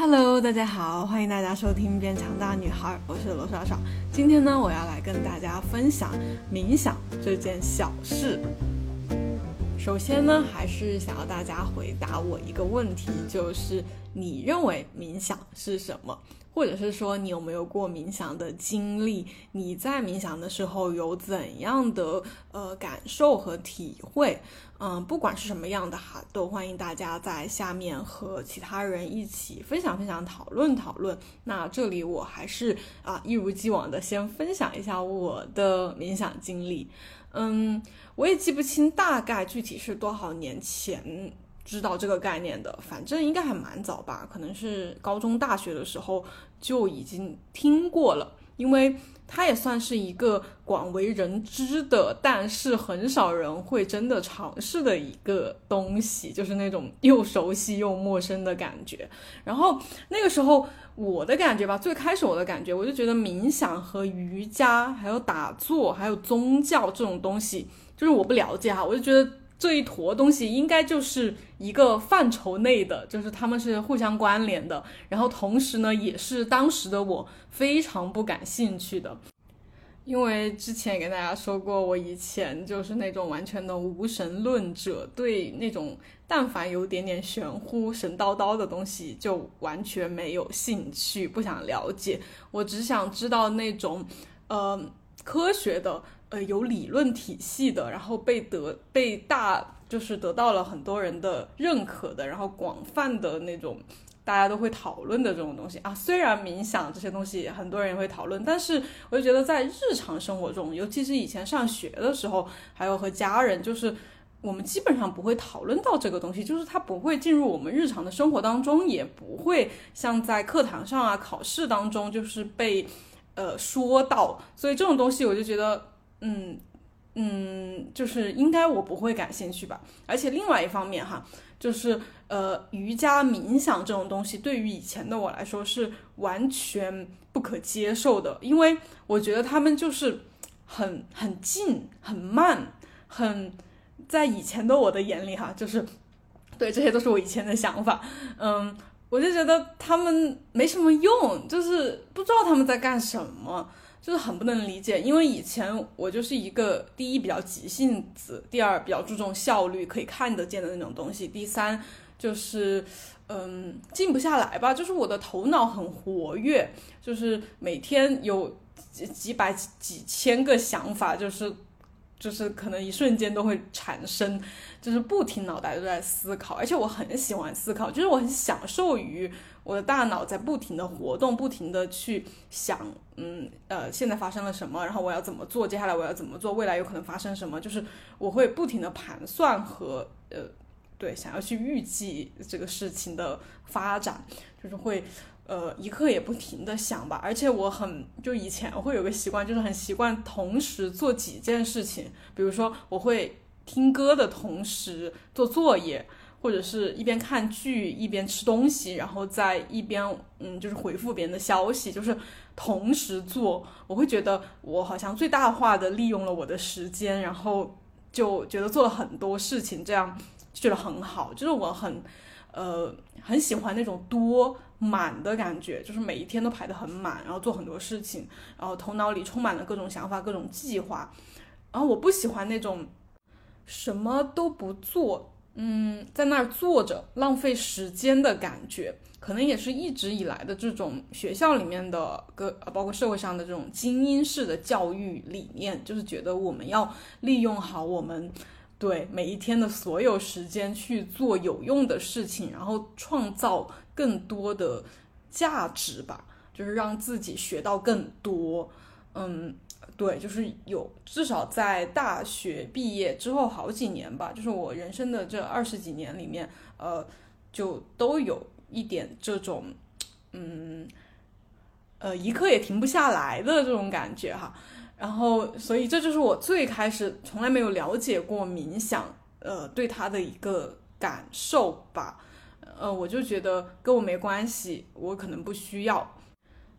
Hello，大家好，欢迎大家收听《变强大女孩》，我是罗少少。今天呢，我要来跟大家分享冥想这件小事。首先呢，还是想要大家回答我一个问题，就是你认为冥想是什么？或者是说你有没有过冥想的经历？你在冥想的时候有怎样的呃感受和体会？嗯，不管是什么样的哈，都欢迎大家在下面和其他人一起分享分享、讨论讨论。那这里我还是啊一如既往的先分享一下我的冥想经历。嗯，我也记不清大概具体是多少年前。知道这个概念的，反正应该还蛮早吧，可能是高中、大学的时候就已经听过了，因为它也算是一个广为人知的，但是很少人会真的尝试的一个东西，就是那种又熟悉又陌生的感觉。然后那个时候我的感觉吧，最开始我的感觉，我就觉得冥想和瑜伽，还有打坐，还有宗教这种东西，就是我不了解哈，我就觉得。这一坨东西应该就是一个范畴内的，就是他们是互相关联的。然后同时呢，也是当时的我非常不感兴趣的，因为之前也跟大家说过，我以前就是那种完全的无神论者，对那种但凡有点点玄乎、神叨叨的东西就完全没有兴趣，不想了解。我只想知道那种，呃，科学的。呃，有理论体系的，然后被得被大就是得到了很多人的认可的，然后广泛的那种大家都会讨论的这种东西啊。虽然冥想这些东西很多人也会讨论，但是我就觉得在日常生活中，尤其是以前上学的时候，还有和家人，就是我们基本上不会讨论到这个东西，就是它不会进入我们日常的生活当中，也不会像在课堂上啊、考试当中就是被呃说到。所以这种东西，我就觉得。嗯嗯，就是应该我不会感兴趣吧。而且另外一方面哈，就是呃瑜伽冥想这种东西，对于以前的我来说是完全不可接受的，因为我觉得他们就是很很静、很慢、很在以前的我的眼里哈，就是对这些都是我以前的想法。嗯，我就觉得他们没什么用，就是不知道他们在干什么。就是很不能理解，因为以前我就是一个第一比较急性子，第二比较注重效率，可以看得见的那种东西，第三就是嗯静不下来吧，就是我的头脑很活跃，就是每天有几几百几千个想法，就是就是可能一瞬间都会产生，就是不停脑袋都在思考，而且我很喜欢思考，就是我很享受于。我的大脑在不停的活动，不停的去想，嗯，呃，现在发生了什么，然后我要怎么做，接下来我要怎么做，未来有可能发生什么，就是我会不停的盘算和，呃，对，想要去预计这个事情的发展，就是会，呃，一刻也不停的想吧。而且我很，就以前会有个习惯，就是很习惯同时做几件事情，比如说我会听歌的同时做作业。或者是一边看剧一边吃东西，然后在一边嗯，就是回复别人的消息，就是同时做，我会觉得我好像最大化的利用了我的时间，然后就觉得做了很多事情，这样就觉得很好，就是我很呃很喜欢那种多满的感觉，就是每一天都排得很满，然后做很多事情，然后头脑里充满了各种想法、各种计划，然后我不喜欢那种什么都不做。嗯，在那儿坐着浪费时间的感觉，可能也是一直以来的这种学校里面的个，包括社会上的这种精英式的教育理念，就是觉得我们要利用好我们对每一天的所有时间去做有用的事情，然后创造更多的价值吧，就是让自己学到更多。嗯。对，就是有至少在大学毕业之后好几年吧，就是我人生的这二十几年里面，呃，就都有一点这种，嗯，呃，一刻也停不下来的这种感觉哈。然后，所以这就是我最开始从来没有了解过冥想，呃，对他的一个感受吧。呃，我就觉得跟我没关系，我可能不需要。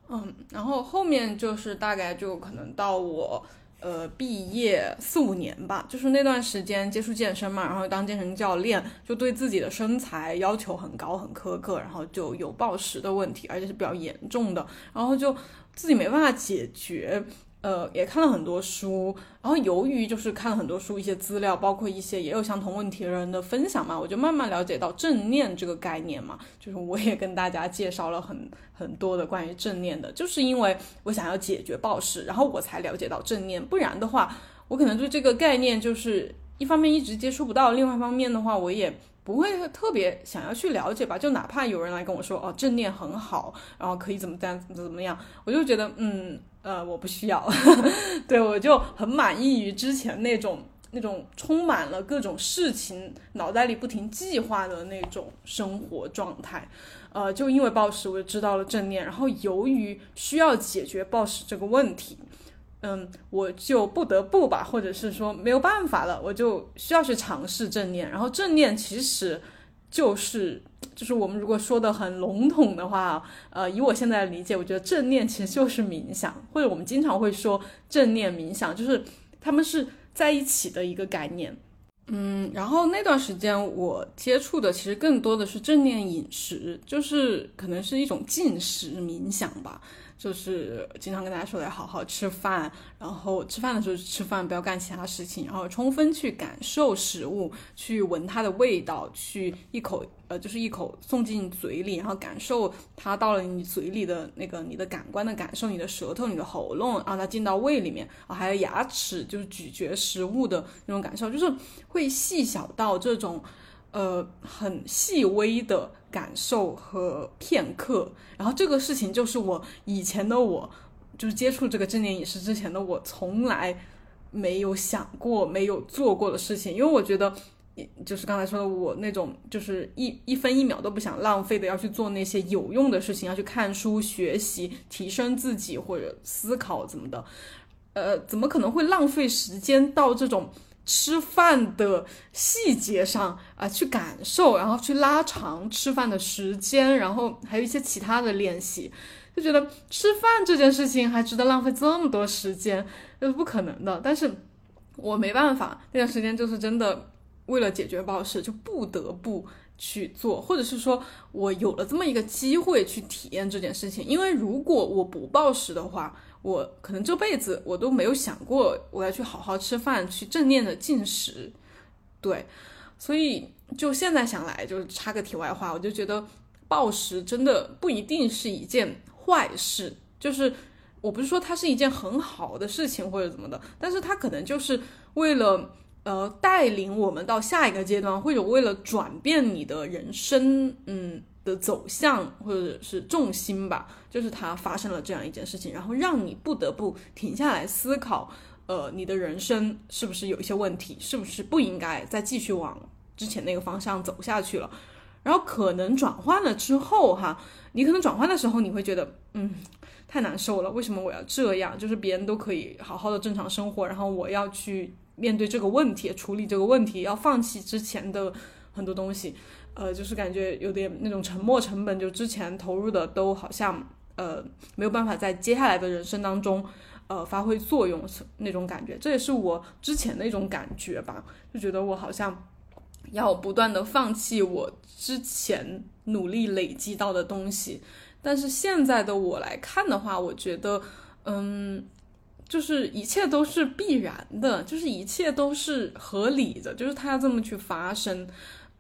嗯，然后后面就是大概就可能到我呃，毕业四五年吧，就是那段时间接触健身嘛，然后当健身教练，就对自己的身材要求很高很苛刻，然后就有暴食的问题，而且是比较严重的，然后就自己没办法解决。呃，也看了很多书，然后由于就是看了很多书，一些资料，包括一些也有相同问题的人的分享嘛，我就慢慢了解到正念这个概念嘛，就是我也跟大家介绍了很 很多的关于正念的，就是因为我想要解决暴食，然后我才了解到正念，不然的话，我可能对这个概念就是一方面一直接触不到，另外一方面的话，我也不会特别想要去了解吧，就哪怕有人来跟我说哦正念很好，然后可以怎么怎么怎么样，我就觉得嗯。呃，我不需要，对我就很满意于之前那种那种充满了各种事情，脑袋里不停计划的那种生活状态。呃，就因为暴食，我就知道了正念，然后由于需要解决暴食这个问题，嗯，我就不得不吧，或者是说没有办法了，我就需要去尝试正念。然后正念其实。就是就是我们如果说的很笼统的话，呃，以我现在的理解，我觉得正念其实就是冥想，或者我们经常会说正念冥想，就是他们是在一起的一个概念。嗯，然后那段时间我接触的其实更多的是正念饮食，就是可能是一种进食冥想吧。就是经常跟大家说要好好吃饭，然后吃饭的时候吃饭，不要干其他事情，然后充分去感受食物，去闻它的味道，去一口呃就是一口送进嘴里，然后感受它到了你嘴里的那个你的感官的感受，你的舌头、你的喉咙，让它进到胃里面啊，还有牙齿就是咀嚼食物的那种感受，就是会细小到这种。呃，很细微的感受和片刻，然后这个事情就是我以前的我，就是接触这个正念饮食之前的我，从来没有想过、没有做过的事情。因为我觉得，就是刚才说的我那种，就是一一分一秒都不想浪费的，要去做那些有用的事情，要去看书、学习、提升自己或者思考怎么的，呃，怎么可能会浪费时间到这种？吃饭的细节上啊，去感受，然后去拉长吃饭的时间，然后还有一些其他的练习，就觉得吃饭这件事情还值得浪费这么多时间，这是不可能的。但是我没办法，那段时间就是真的为了解决暴食，就不得不去做，或者是说我有了这么一个机会去体验这件事情。因为如果我不暴食的话，我可能这辈子我都没有想过我要去好好吃饭，去正念的进食，对，所以就现在想来，就是插个题外话，我就觉得暴食真的不一定是一件坏事，就是我不是说它是一件很好的事情或者怎么的，但是它可能就是为了呃带领我们到下一个阶段，或者为了转变你的人生，嗯。的走向或者是重心吧，就是它发生了这样一件事情，然后让你不得不停下来思考，呃，你的人生是不是有一些问题，是不是不应该再继续往之前那个方向走下去了？然后可能转换了之后，哈，你可能转换的时候你会觉得，嗯，太难受了，为什么我要这样？就是别人都可以好好的正常生活，然后我要去面对这个问题，处理这个问题，要放弃之前的很多东西。呃，就是感觉有点那种沉没成本，就之前投入的都好像呃没有办法在接下来的人生当中呃发挥作用那种感觉，这也是我之前的一种感觉吧，就觉得我好像要不断的放弃我之前努力累积到的东西，但是现在的我来看的话，我觉得嗯，就是一切都是必然的，就是一切都是合理的，就是它要这么去发生，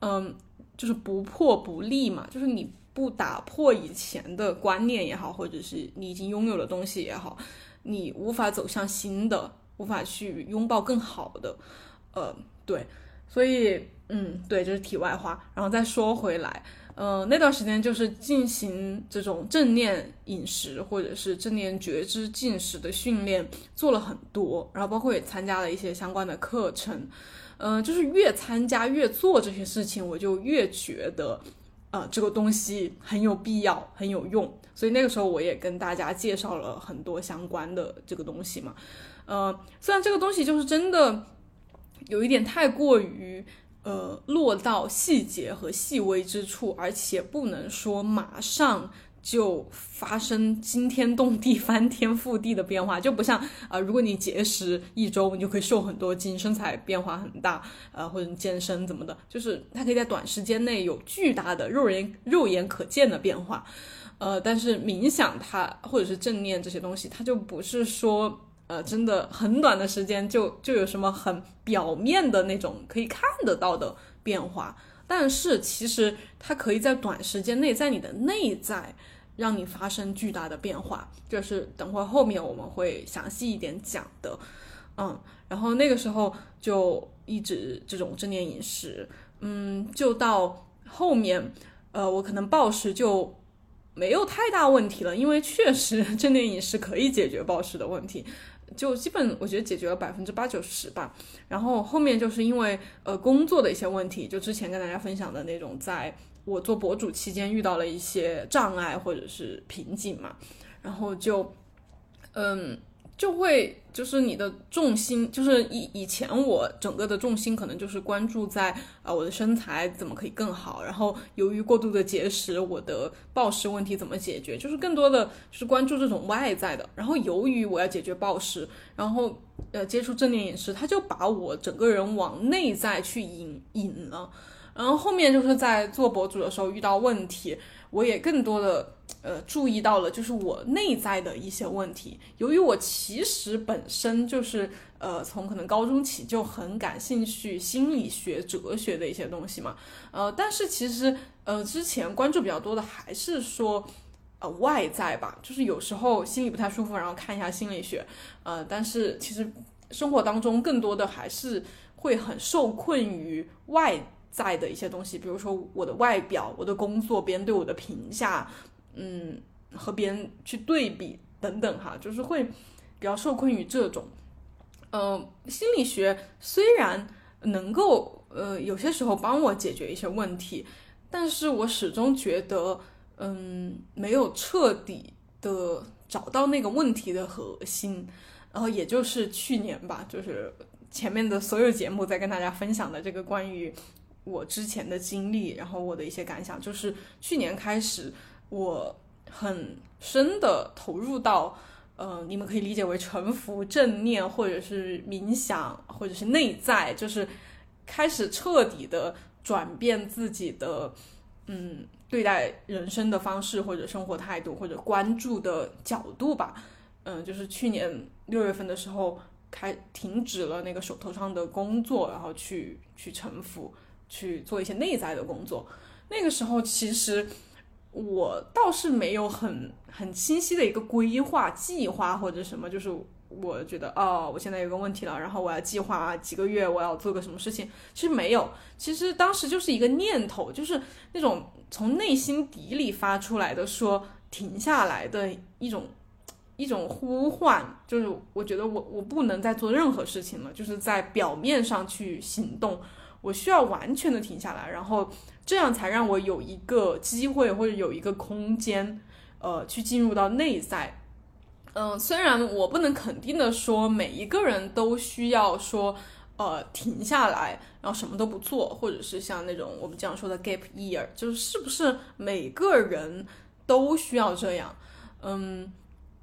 嗯。就是不破不立嘛，就是你不打破以前的观念也好，或者是你已经拥有的东西也好，你无法走向新的，无法去拥抱更好的，呃，对，所以，嗯，对，这是题外话。然后再说回来，呃，那段时间就是进行这种正念饮食或者是正念觉知进食的训练，做了很多，然后包括也参加了一些相关的课程。嗯，就是越参加越做这些事情，我就越觉得，呃，这个东西很有必要，很有用。所以那个时候我也跟大家介绍了很多相关的这个东西嘛。呃，虽然这个东西就是真的有一点太过于呃落到细节和细微之处，而且不能说马上就发生惊天动地、翻天覆地的变化，就不像啊，如果你节食一周，你就可以瘦很多斤，身材变化很大，呃，或者健身怎么的，就是它可以在短时间内有巨大的肉眼肉眼可见的变化，呃，但是冥想它或者是正念这些东西，它就不是说呃真的很短的时间就就有什么很表面的那种可以看得到的变化。但是其实它可以在短时间内，在你的内在让你发生巨大的变化，就是等会后面我们会详细一点讲的，嗯，然后那个时候就一直这种正念饮食，嗯，就到后面，呃，我可能暴食就没有太大问题了，因为确实 正念饮食可以解决暴食的问题。就基本我觉得解决了百分之八九十吧，然后后面就是因为呃工作的一些问题，就之前跟大家分享的那种，在我做博主期间遇到了一些障碍或者是瓶颈嘛，然后就嗯。就会就是你的重心，就是以以前我整个的重心可能就是关注在啊我的身材怎么可以更好，然后由于过度的节食，我的暴食问题怎么解决，就是更多的就是关注这种外在的。然后由于我要解决暴食，然后呃接触正念饮食，他就把我整个人往内在去引引了。然后后面就是在做博主的时候遇到问题，我也更多的。呃，注意到了，就是我内在的一些问题。由于我其实本身就是呃，从可能高中起就很感兴趣心理学、哲学的一些东西嘛。呃，但是其实呃，之前关注比较多的还是说呃外在吧，就是有时候心里不太舒服，然后看一下心理学。呃，但是其实生活当中更多的还是会很受困于外在的一些东西，比如说我的外表、我的工作、别人对我的评价。嗯，和别人去对比等等哈，就是会比较受困于这种。呃，心理学虽然能够呃有些时候帮我解决一些问题，但是我始终觉得嗯没有彻底的找到那个问题的核心。然后也就是去年吧，就是前面的所有节目在跟大家分享的这个关于我之前的经历，然后我的一些感想，就是去年开始。我很深的投入到，呃，你们可以理解为沉浮、正念，或者是冥想，或者是内在，就是开始彻底的转变自己的，嗯，对待人生的方式，或者生活态度，或者关注的角度吧。嗯，就是去年六月份的时候，开停止了那个手头上的工作，然后去去沉浮，去做一些内在的工作。那个时候其实。我倒是没有很很清晰的一个规划计划或者什么，就是我觉得哦，我现在有个问题了，然后我要计划几个月我要做个什么事情。其实没有，其实当时就是一个念头，就是那种从内心底里发出来的，说停下来的一种一种呼唤，就是我觉得我我不能再做任何事情了，就是在表面上去行动，我需要完全的停下来，然后。这样才让我有一个机会或者有一个空间，呃，去进入到内在。嗯，虽然我不能肯定的说每一个人都需要说，呃，停下来，然后什么都不做，或者是像那种我们经常说的 gap year，就是是不是每个人都需要这样？嗯，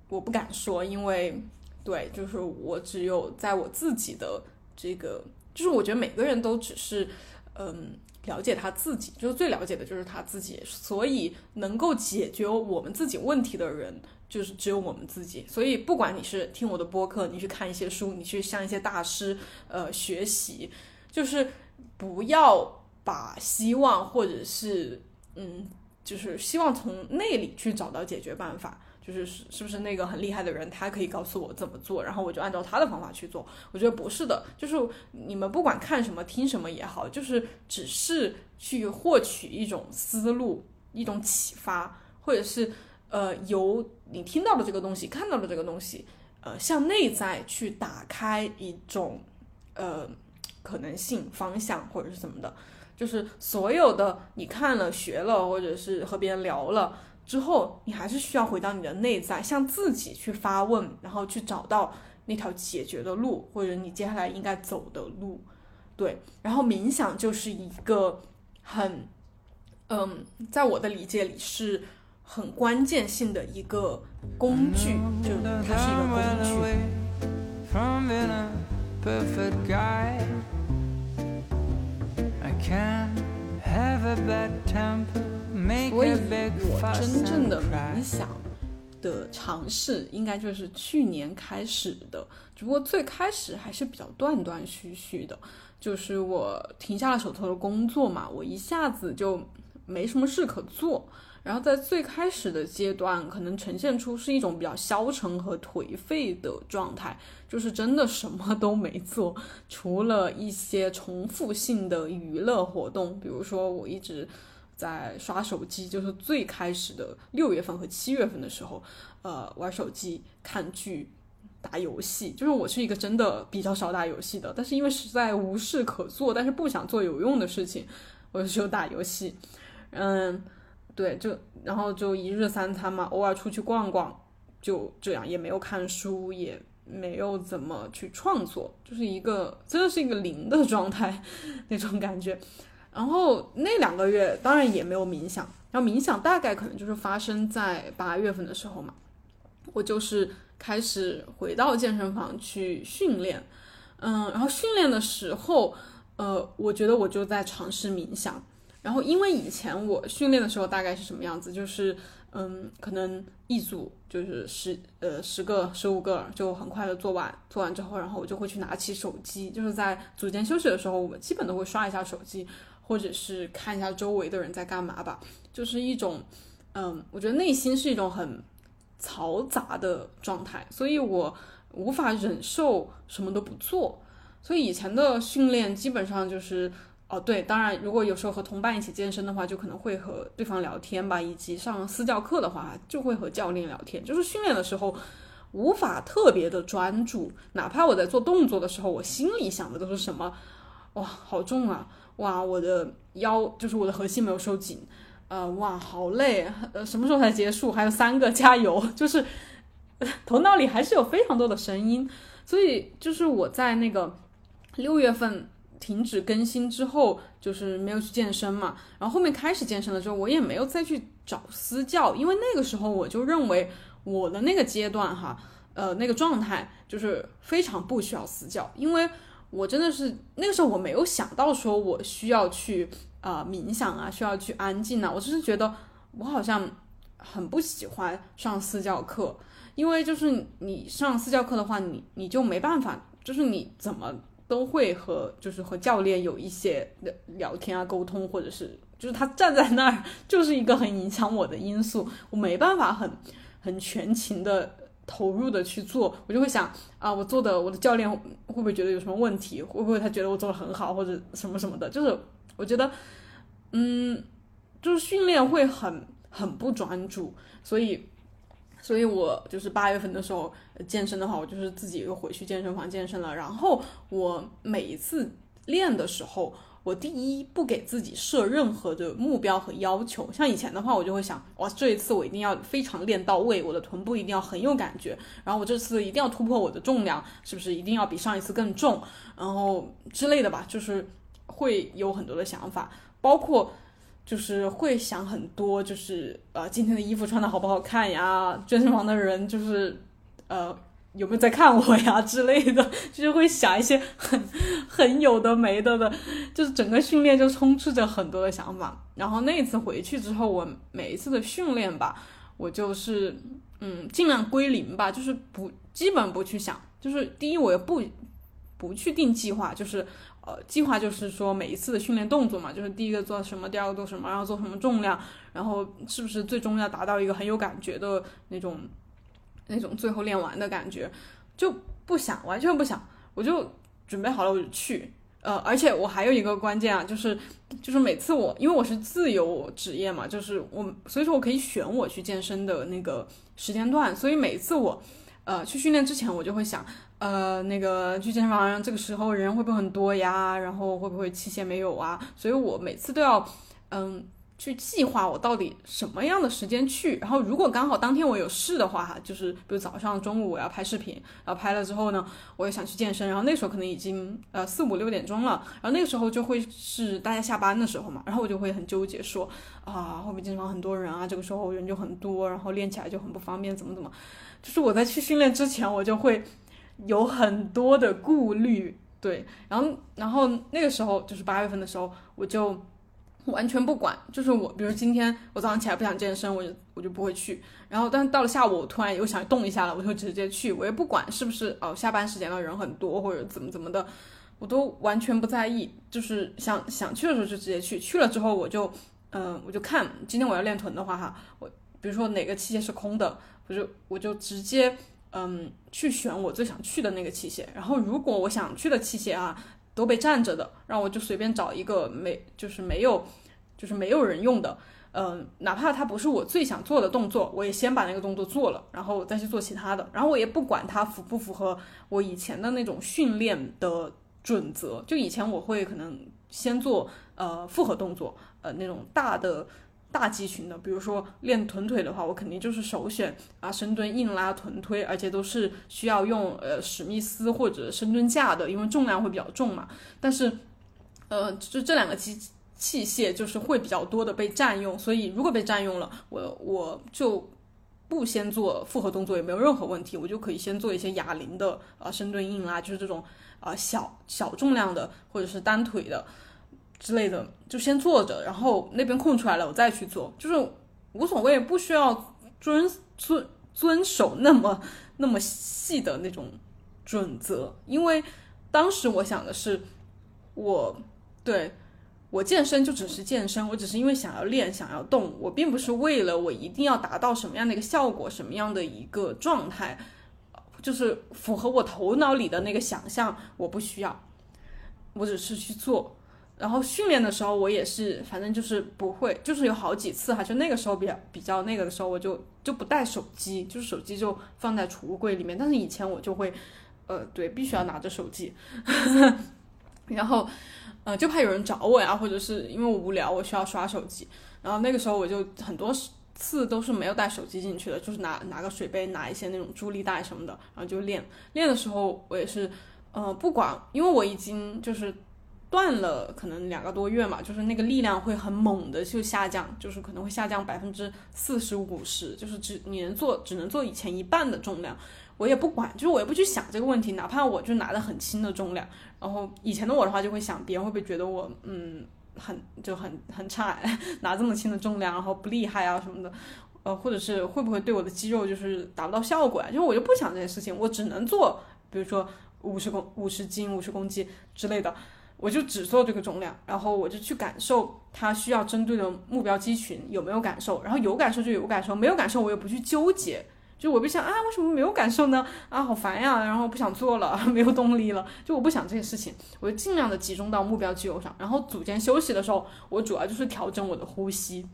我不敢说，因为对，就是我只有在我自己的这个，就是我觉得每个人都只是，嗯。了解他自己，就是最了解的就是他自己，所以能够解决我们自己问题的人，就是只有我们自己。所以不管你是听我的播客，你去看一些书，你去向一些大师呃学习，就是不要把希望或者是嗯，就是希望从内里去找到解决办法。就是是是不是那个很厉害的人，他可以告诉我怎么做，然后我就按照他的方法去做。我觉得不是的，就是你们不管看什么、听什么也好，就是只是去获取一种思路、一种启发，或者是呃由你听到的这个东西、看到的这个东西，呃向内在去打开一种呃可能性方向或者是什么的。就是所有的你看了、学了，或者是和别人聊了。之后，你还是需要回到你的内在，向自己去发问，然后去找到那条解决的路，或者你接下来应该走的路。对，然后冥想就是一个很，嗯，在我的理解里是很关键性的一个工具，就它是一个工具。所以，我真正的冥想的尝试，应该就是去年开始的。只不过最开始还是比较断断续续的，就是我停下了手头的工作嘛，我一下子就没什么事可做。然后在最开始的阶段，可能呈现出是一种比较消沉和颓废的状态，就是真的什么都没做，除了一些重复性的娱乐活动，比如说我一直在刷手机，就是最开始的六月份和七月份的时候，呃，玩手机、看剧、打游戏，就是我是一个真的比较少打游戏的，但是因为实在无事可做，但是不想做有用的事情，我就只有打游戏，嗯。对，就然后就一日三餐嘛，偶尔出去逛逛，就这样，也没有看书，也没有怎么去创作，就是一个真的是一个零的状态 那种感觉。然后那两个月当然也没有冥想，然后冥想大概可能就是发生在八月份的时候嘛，我就是开始回到健身房去训练，嗯，然后训练的时候，呃，我觉得我就在尝试冥想。然后，因为以前我训练的时候大概是什么样子，就是，嗯，可能一组就是十呃十个十五个就很快的做完，做完之后，然后我就会去拿起手机，就是在组间休息的时候，我基本都会刷一下手机，或者是看一下周围的人在干嘛吧，就是一种，嗯，我觉得内心是一种很嘈杂的状态，所以我无法忍受什么都不做，所以以前的训练基本上就是。哦，对，当然，如果有时候和同伴一起健身的话，就可能会和对方聊天吧，以及上私教课的话，就会和教练聊天。就是训练的时候，无法特别的专注，哪怕我在做动作的时候，我心里想的都是什么？哇，好重啊！哇，我的腰就是我的核心没有收紧，呃，哇，好累，呃，什么时候才结束？还有三个，加油！就是头脑里还是有非常多的声音，所以就是我在那个六月份。停止更新之后，就是没有去健身嘛。然后后面开始健身了之后，我也没有再去找私教，因为那个时候我就认为我的那个阶段哈，呃，那个状态就是非常不需要私教，因为我真的是那个时候我没有想到说我需要去啊冥想啊，需要去安静啊。我只是觉得我好像很不喜欢上私教课，因为就是你上私教课的话，你你就没办法，就是你怎么。都会和就是和教练有一些聊天啊沟通，或者是就是他站在那儿 就是一个很影响我的因素，我没办法很很全情的投入的去做，我就会想啊，我做的我的教练会不会觉得有什么问题？会不会他觉得我做的很好或者什么什么的？就是我觉得，嗯，就是训练会很很不专注，所以。所以，我就是八月份的时候健身的话，我就是自己又回去健身房健身了。然后我每一次练的时候，我第一不给自己设任何的目标和要求。像以前的话，我就会想，哇，这一次我一定要非常练到位，我的臀部一定要很有感觉。然后我这次一定要突破我的重量，是不是一定要比上一次更重？然后之类的吧，就是会有很多的想法，包括。就是会想很多，就是呃，今天的衣服穿的好不好看呀？健身房的人就是，呃，有没有在看我呀之类的，就是会想一些很很有的没的的，就是整个训练就充斥着很多的想法。然后那一次回去之后，我每一次的训练吧，我就是嗯，尽量归零吧，就是不基本不去想，就是第一我也不不去定计划，就是。呃，计划就是说每一次的训练动作嘛，就是第一个做什么，第二个做什么，然后做什么重量，然后是不是最终要达到一个很有感觉的那种，那种最后练完的感觉，就不想，完全不想，我就准备好了我就去。呃，而且我还有一个关键啊，就是就是每次我因为我是自由职业嘛，就是我所以说我可以选我去健身的那个时间段，所以每次我呃去训练之前，我就会想。呃，那个去健身房这个时候人会不会很多呀？然后会不会器械没有啊？所以我每次都要，嗯，去计划我到底什么样的时间去，然后如果刚好当天我有事的话，哈，就是比如早上、中午我要拍视频，然后拍了之后呢，我也想去健身，然后那时候可能已经呃四五六点钟了，然后那个时候就会是大家下班的时候嘛，然后我就会很纠结说啊，会不会健身房很多人啊？这个时候人就很多，然后练起来就很不方便，怎么怎么？就是我在去训练之前，我就会有很多的顾虑，对，然后然后那个时候就是八月份的时候，我就。完全不管，就是我，比如今天我早上起来不想健身，我就我就不会去。然后，但是到了下午，我突然又想动一下了，我就直接去，我也不管是不是哦下班时间了人很多或者怎么怎么的，我都完全不在意。就是想想去的时候就直接去，去了之后我就嗯我就看今天我要练臀的话哈，我比如说哪个器械是空的，我就我就直接嗯去选我最想去的那个器械。然后如果我想去的器械啊。都被占着的，让我就随便找一个没，就是没有，就是没有人用的，嗯，哪怕它不是我最想做的动作，我也先把那个动作做了，然后再去做其他的，然后我也不管它符不符合我以前的那种训练的准则，就以前我会可能先做呃复合动作，呃那种大的。大肌群的，比如说练臀腿的话，我肯定就是首选啊深蹲、硬拉、臀推，而且都是需要用呃史密斯或者深蹲架的，因为重量会比较重嘛。但是，呃，就这两个机器械就是会比较多的被占用，所以如果被占用了，我我就不先做复合动作也没有任何问题，我就可以先做一些哑铃的啊深蹲、硬拉，就是这种啊小小重量的或者是单腿的。之类的，就先做着，然后那边空出来了，我再去做，就是无所谓，不需要遵遵遵守那么那么细的那种准则，因为当时我想的是，我对我健身就只是健身，我只是因为想要练，想要动，我并不是为了我一定要达到什么样的一个效果，什么样的一个状态，就是符合我头脑里的那个想象，我不需要，我只是去做。然后训练的时候，我也是，反正就是不会，就是有好几次哈，就那个时候比较比较那个的时候，我就就不带手机，就是手机就放在储物柜里面。但是以前我就会，呃，对，必须要拿着手机，然后，呃，就怕有人找我呀，或者是因为我无聊，我需要刷手机。然后那个时候我就很多次都是没有带手机进去的，就是拿拿个水杯，拿一些那种助力带什么的，然后就练。练的时候我也是，呃，不管，因为我已经就是。断了可能两个多月嘛，就是那个力量会很猛的就下降，就是可能会下降百分之四十五十，就是只你能做只能做以前一半的重量，我也不管，就是我也不去想这个问题，哪怕我就拿的很轻的重量，然后以前的我的话就会想别人会不会觉得我嗯很就很很差，拿这么轻的重量，然后不厉害啊什么的，呃或者是会不会对我的肌肉就是达不到效果啊，就是我就不想这些事情，我只能做，比如说五十公五十斤五十公斤之类的。我就只做这个重量，然后我就去感受它需要针对的目标肌群有没有感受，然后有感受就有感受，没有感受我也不去纠结，就我不想啊为什么没有感受呢？啊好烦呀，然后不想做了，没有动力了，就我不想这些事情，我就尽量的集中到目标肌肉上，然后组间休息的时候，我主要就是调整我的呼吸，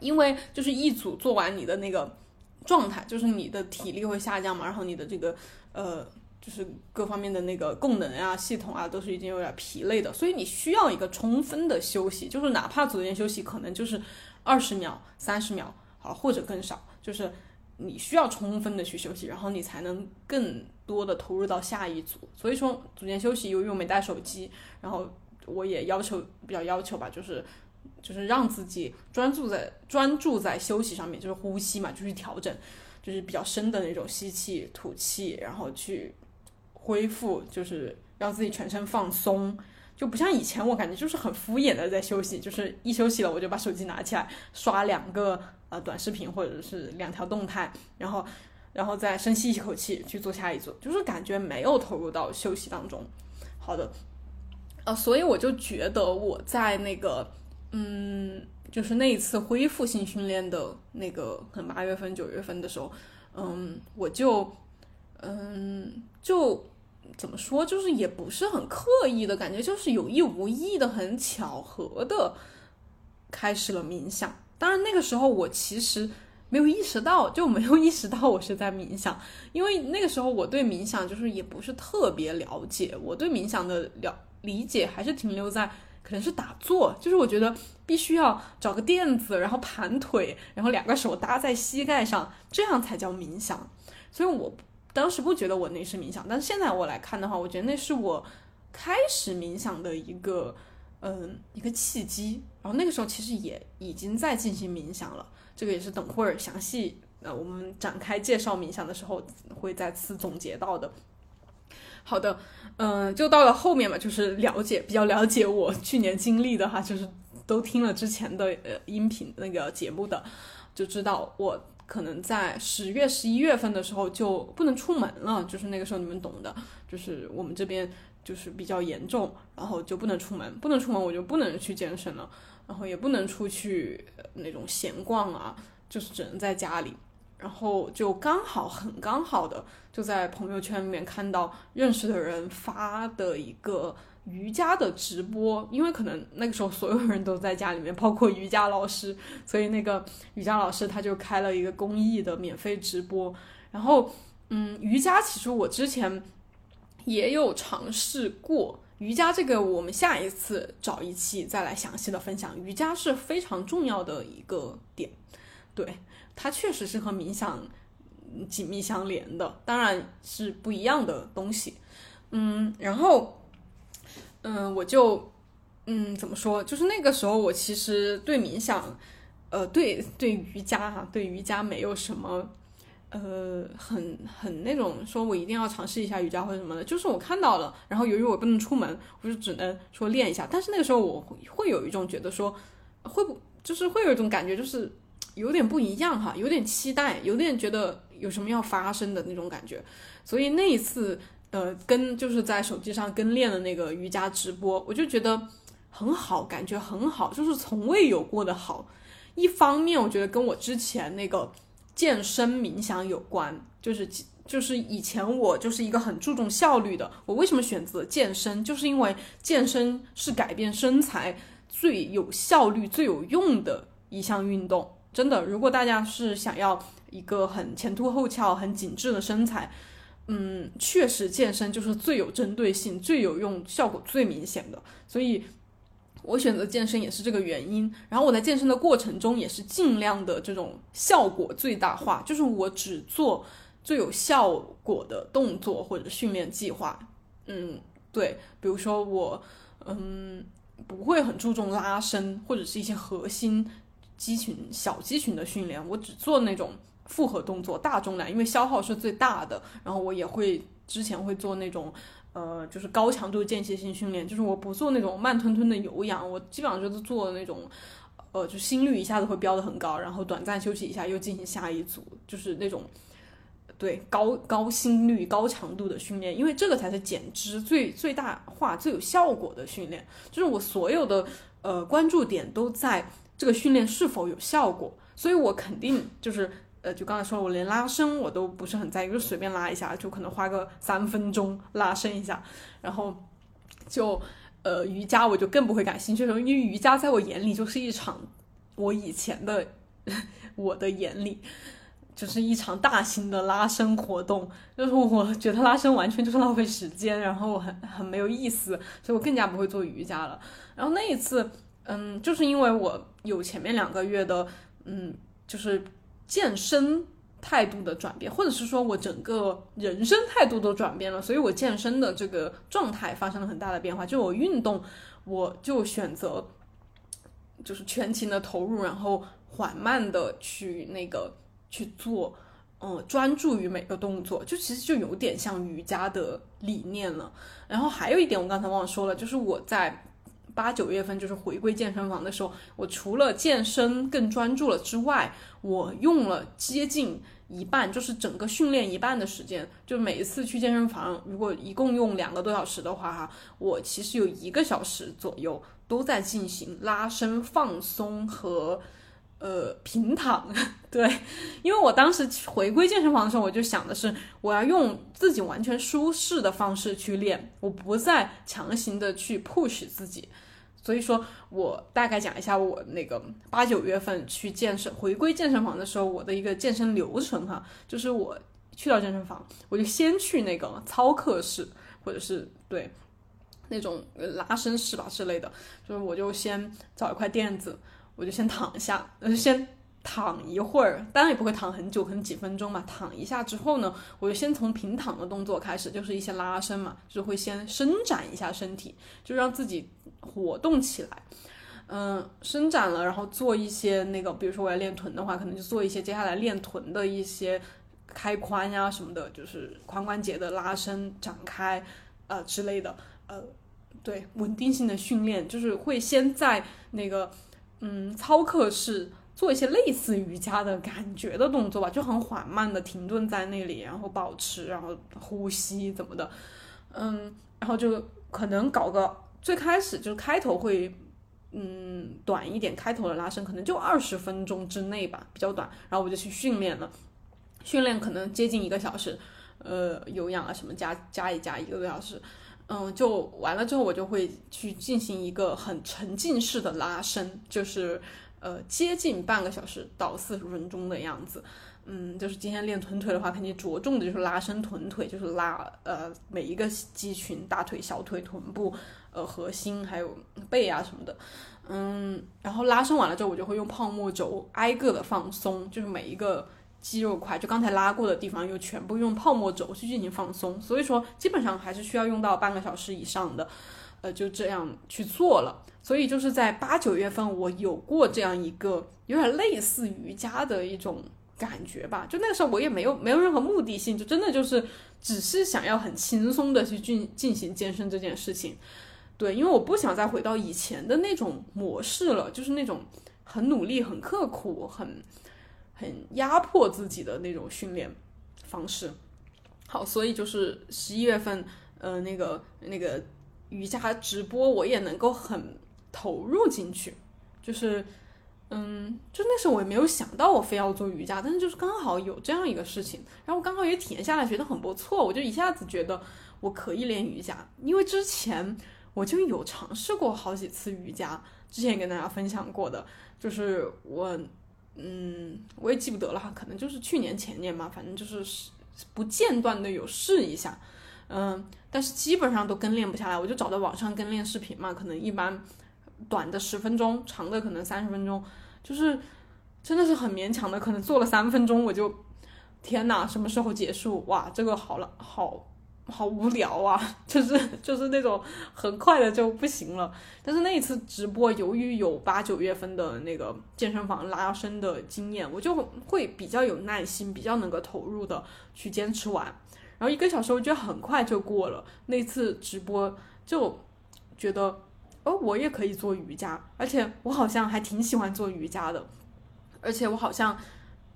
因为就是一组做完你的那个状态，就是你的体力会下降嘛，然后你的这个呃。就是各方面的那个功能啊、系统啊，都是已经有点疲累的，所以你需要一个充分的休息，就是哪怕组间休息可能就是二十秒、三十秒，好或者更少，就是你需要充分的去休息，然后你才能更多的投入到下一组。所以说组间休息，由于我没带手机，然后我也要求比较要求吧，就是就是让自己专注在专注在休息上面，就是呼吸嘛，就是调整，就是比较深的那种吸气、吐气，然后去。恢复就是让自己全身放松，就不像以前我感觉就是很敷衍的在休息，就是一休息了我就把手机拿起来刷两个呃短视频或者是两条动态，然后然后再深吸一口气去做下一组，就是感觉没有投入到休息当中。好的，呃，所以我就觉得我在那个嗯，就是那一次恢复性训练的那个可能八月份九月份的时候，嗯，我就嗯就。怎么说，就是也不是很刻意的感觉，就是有意无意的、很巧合的开始了冥想。当然那个时候我其实没有意识到，就没有意识到我是在冥想，因为那个时候我对冥想就是也不是特别了解，我对冥想的了理解还是停留在可能是打坐，就是我觉得必须要找个垫子，然后盘腿，然后两个手搭在膝盖上，这样才叫冥想。所以我当时不觉得我那是冥想，但是现在我来看的话，我觉得那是我开始冥想的一个嗯一个契机。然后那个时候其实也已经在进行冥想了，这个也是等会儿详细呃我们展开介绍冥想的时候会再次总结到的。好的，嗯，就到了后面嘛，就是了解比较了解我去年经历的哈，就是都听了之前的呃音频那个节目的，就知道我可能在十月、十一月份的时候就不能出门了，就是那个时候你们懂的，就是我们这边就是比较严重，然后就不能出门，不能出门我就不能去健身了，然后也不能出去那种闲逛啊，就是只能在家里。然后就刚好很刚好的就在朋友圈里面看到认识的人发的一个瑜伽的直播，因为可能那个时候所有人都在家里面，包括瑜伽老师，所以那个瑜伽老师他就开了一个公益的免费直播。然后，嗯，瑜伽其实我之前也有尝试过瑜伽，这个我们下一次找一期再来详细的分享。瑜伽是非常重要的一个点，对。它确实是和冥想紧密相连的，当然是不一样的东西。嗯，然后，嗯，我就，嗯，怎么说？就是那个时候，我其实对冥想，呃，对对瑜伽哈，对瑜伽没有什么，呃，很很那种说我一定要尝试一下瑜伽或者什么的。就是我看到了，然后由于我不能出门，我就只能说练一下。但是那个时候，我会有一种觉得说，会不就是会有一种感觉，就是。有点不一样哈，有点期待，有点觉得有什么要发生的那种感觉，所以那一次，呃，跟就是在手机上跟练的那个瑜伽直播，我就觉得很好，感觉很好，就是从未有过的好。一方面，我觉得跟我之前那个健身冥想有关，就是就是以前我就是一个很注重效率的，我为什么选择健身，就是因为健身是改变身材最有效率、最有用的一项运动。真的，如果大家是想要一个很前凸后翘、很紧致的身材，嗯，确实健身就是最有针对性、最有用、效果最明显的。所以，我选择健身也是这个原因。然后我在健身的过程中也是尽量的这种效果最大化，就是我只做最有效果的动作或者训练计划。嗯，对，比如说我，嗯，不会很注重拉伸或者是一些核心。肌群小肌群的训练，我只做那种复合动作，大重量，因为消耗是最大的。然后我也会之前会做那种，呃，就是高强度间歇性训练，就是我不做那种慢吞吞的有氧，我基本上就是做那种，呃，就心率一下子会飙得很高，然后短暂休息一下又进行下一组，就是那种对高高心率高强度的训练，因为这个才是减脂最最大化最有效果的训练。就是我所有的呃关注点都在。这个训练是否有效果？所以我肯定就是，呃，就刚才说，我连拉伸我都不是很在意，就随便拉一下，就可能花个三分钟拉伸一下。然后就，呃，瑜伽我就更不会感兴趣了，因为瑜伽在我眼里就是一场，我以前的 我的眼里就是一场大型的拉伸活动，就是我 觉得拉伸完全就是浪费时间，然后很很没有意思，所以我更加不会做瑜伽了。然后那一次。嗯，就是因为我有前面两个月的，嗯，就是健身态度的转变，或者是说我整个人生态度都转变了，所以我健身的这个状态发生了很大的变化。就我运动，我就选择就是全情的投入，然后缓慢的去那个去做，嗯，专注于每个动作，就其实就有点像瑜伽的理念了。然后还有一点，我刚才忘了说了，就是我在。八九月份就是回归健身房的时候，我除了健身更专注了之外，我用了接近一半，就是整个训练一半的时间，就每一次去健身房，如果一共用两个多小时的话，哈，我其实有一个小时左右都在进行拉伸、放松和。呃，平躺，对，因为我当时回归健身房的时候，我就想的是，我要用自己完全舒适的方式去练，我不再强行的去 push 自己。所以说我大概讲一下我那个八九月份去健身回归健身房的时候，我的一个健身流程哈，就是我去到健身房，我就先去那个操课室，或者是对。那种拉伸室吧之类的，就是我就先找一块垫子，我就先躺下，我就，先躺一会儿，当然也不会躺很久，可能几分钟嘛。躺一下之后呢，我就先从平躺的动作开始，就是一些拉伸嘛，就是会先伸展一下身体，就让自己活动起来。嗯，伸展了，然后做一些那个，比如说我要练臀的话，可能就做一些接下来练臀的一些开髋呀什么的，就是髋关节的拉伸、展开，呃之类的，呃。对稳定性的训练，就是会先在那个嗯操课室做一些类似瑜伽的感觉的动作吧，就很缓慢的停顿在那里，然后保持，然后呼吸怎么的，嗯，然后就可能搞个最开始就是开头会嗯短一点，开头的拉伸可能就二十分钟之内吧，比较短，然后我就去训练了，训练可能接近一个小时，呃有氧啊什么加加一加一个多小时。嗯，就完了之后，我就会去进行一个很沉浸式的拉伸，就是呃接近半个小时到四十分钟的样子。嗯，就是今天练臀腿的话，肯定着重的就是拉伸臀腿，就是拉呃每一个肌群，大腿、小腿、臀部、呃核心还有背啊什么的。嗯，然后拉伸完了之后，我就会用泡沫轴挨个的放松，就是每一个。肌肉块就刚才拉过的地方，又全部用泡沫轴去进行放松，所以说基本上还是需要用到半个小时以上的，呃，就这样去做了。所以就是在八九月份，我有过这样一个有点类似瑜伽的一种感觉吧。就那个时候我也没有没有任何目的性，就真的就是只是想要很轻松的去进进行健身这件事情。对，因为我不想再回到以前的那种模式了，就是那种很努力、很刻苦、很。很压迫自己的那种训练方式，好，所以就是十一月份，呃，那个那个瑜伽直播，我也能够很投入进去，就是，嗯，就那时候我也没有想到我非要做瑜伽，但是就是刚好有这样一个事情，然后我刚好也体验下来，觉得很不错，我就一下子觉得我可以练瑜伽，因为之前我就有尝试过好几次瑜伽，之前也跟大家分享过的，就是我。嗯，我也记不得了，可能就是去年前年嘛，反正就是不间断的有试一下，嗯，但是基本上都跟练不下来，我就找到网上跟练视频嘛，可能一般短的十分钟，长的可能三十分钟，就是真的是很勉强的，可能做了三分钟我就天呐，什么时候结束？哇，这个好了，好。好无聊啊，就是就是那种很快的就不行了。但是那一次直播，由于有八九月份的那个健身房拉伸的经验，我就会比较有耐心，比较能够投入的去坚持完。然后一个小时，我觉得很快就过了。那次直播就觉得，哦，我也可以做瑜伽，而且我好像还挺喜欢做瑜伽的，而且我好像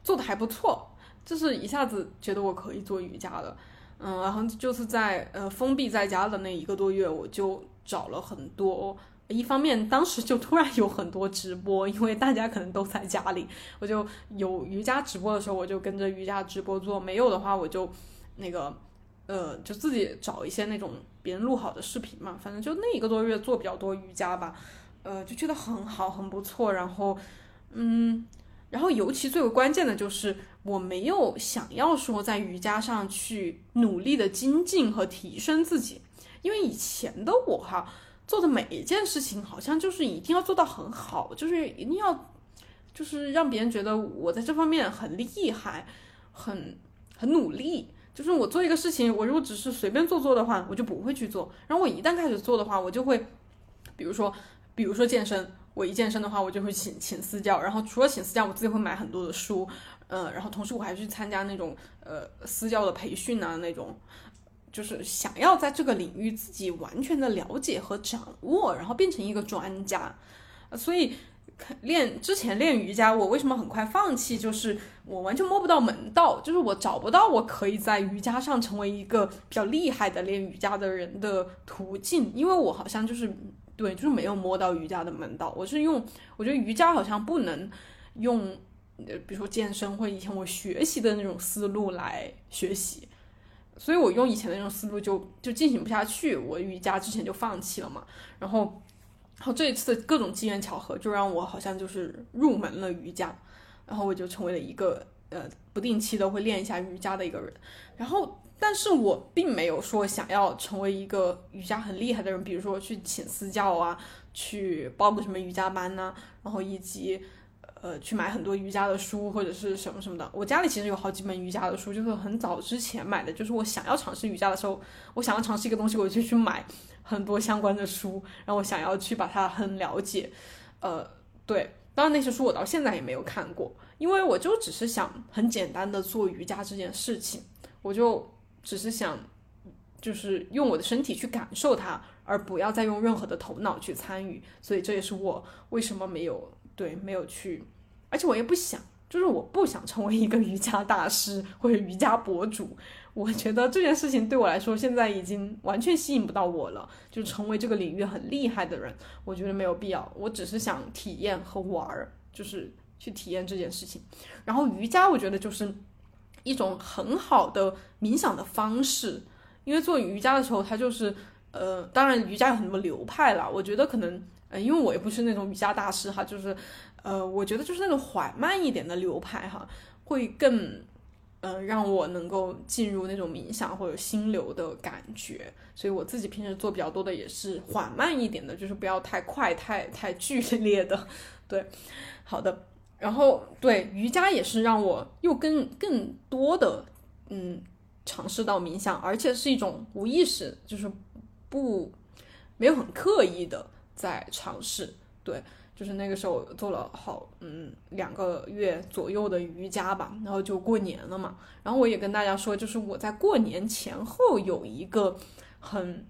做的还不错，就是一下子觉得我可以做瑜伽了。嗯，然后就是在呃封闭在家的那一个多月，我就找了很多。一方面，当时就突然有很多直播，因为大家可能都在家里，我就有瑜伽直播的时候，我就跟着瑜伽直播做；没有的话，我就那个呃，就自己找一些那种别人录好的视频嘛。反正就那一个多月做比较多瑜伽吧，呃，就觉得很好，很不错。然后，嗯，然后尤其最为关键的就是。我没有想要说在瑜伽上去努力的精进和提升自己，因为以前的我哈做的每一件事情好像就是一定要做到很好，就是一定要就是让别人觉得我在这方面很厉害，很很努力。就是我做一个事情，我如果只是随便做做的话，我就不会去做。然后我一旦开始做的话，我就会，比如说，比如说健身，我一健身的话，我就会请请私教，然后除了请私教，我自己会买很多的书。嗯，然后同时我还去参加那种呃私教的培训啊，那种就是想要在这个领域自己完全的了解和掌握，然后变成一个专家。所以练之前练瑜伽，我为什么很快放弃？就是我完全摸不到门道，就是我找不到我可以在瑜伽上成为一个比较厉害的练瑜伽的人的途径，因为我好像就是对，就是没有摸到瑜伽的门道。我是用，我觉得瑜伽好像不能用。呃，比如说健身或以前我学习的那种思路来学习，所以我用以前的那种思路就就进行不下去，我瑜伽之前就放弃了嘛。然后，然后这一次的各种机缘巧合，就让我好像就是入门了瑜伽，然后我就成为了一个呃不定期的会练一下瑜伽的一个人。然后，但是我并没有说想要成为一个瑜伽很厉害的人，比如说去请私教啊，去报个什么瑜伽班呐，然后以及。呃，去买很多瑜伽的书或者是什么什么的。我家里其实有好几本瑜伽的书，就是很早之前买的。就是我想要尝试瑜伽的时候，我想要尝试一个东西，我就去买很多相关的书，然后我想要去把它很了解。呃，对，当然那些书我到现在也没有看过，因为我就只是想很简单的做瑜伽这件事情，我就只是想就是用我的身体去感受它，而不要再用任何的头脑去参与。所以这也是我为什么没有对没有去。而且我也不想，就是我不想成为一个瑜伽大师或者瑜伽博主。我觉得这件事情对我来说现在已经完全吸引不到我了。就成为这个领域很厉害的人，我觉得没有必要。我只是想体验和玩儿，就是去体验这件事情。然后瑜伽，我觉得就是一种很好的冥想的方式。因为做瑜伽的时候，它就是呃，当然瑜伽有很多流派了。我觉得可能呃，因为我也不是那种瑜伽大师哈，就是。呃，我觉得就是那种缓慢一点的流派哈，会更，呃，让我能够进入那种冥想或者心流的感觉。所以我自己平时做比较多的也是缓慢一点的，就是不要太快、太太剧烈的。对，好的。然后对瑜伽也是让我又更更多的嗯尝试到冥想，而且是一种无意识，就是不没有很刻意的在尝试。对。就是那个时候做了好嗯两个月左右的瑜伽吧，然后就过年了嘛。然后我也跟大家说，就是我在过年前后有一个很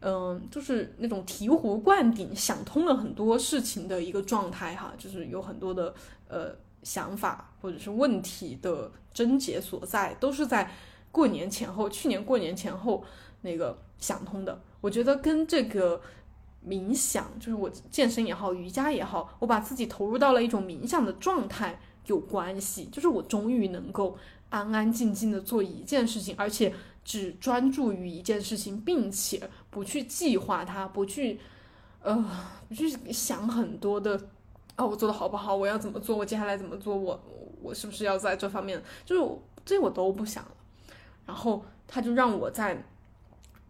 嗯，就是那种醍醐灌顶、想通了很多事情的一个状态哈，就是有很多的呃想法或者是问题的症结所在，都是在过年前后，去年过年前后那个想通的。我觉得跟这个。冥想就是我健身也好，瑜伽也好，我把自己投入到了一种冥想的状态有关系。就是我终于能够安安静静的做一件事情，而且只专注于一件事情，并且不去计划它，不去呃，不去想很多的啊，我做的好不好？我要怎么做？我接下来怎么做？我我是不是要在这方面？就是这我都不想了。然后他就让我在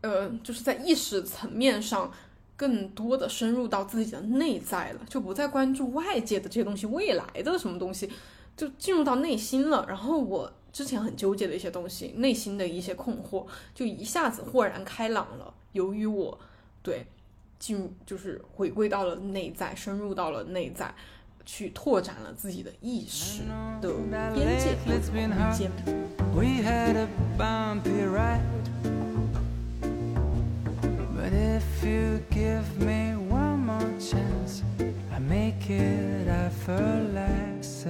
呃，就是在意识层面上。更多的深入到自己的内在了，就不再关注外界的这些东西，未来的什么东西，就进入到内心了。然后我之前很纠结的一些东西，内心的一些困惑，就一下子豁然开朗了。由于我对进入就是回归到了内在，深入到了内在，去拓展了自己的意识的边界和空间。But If you give me one more chance, I make it effortless.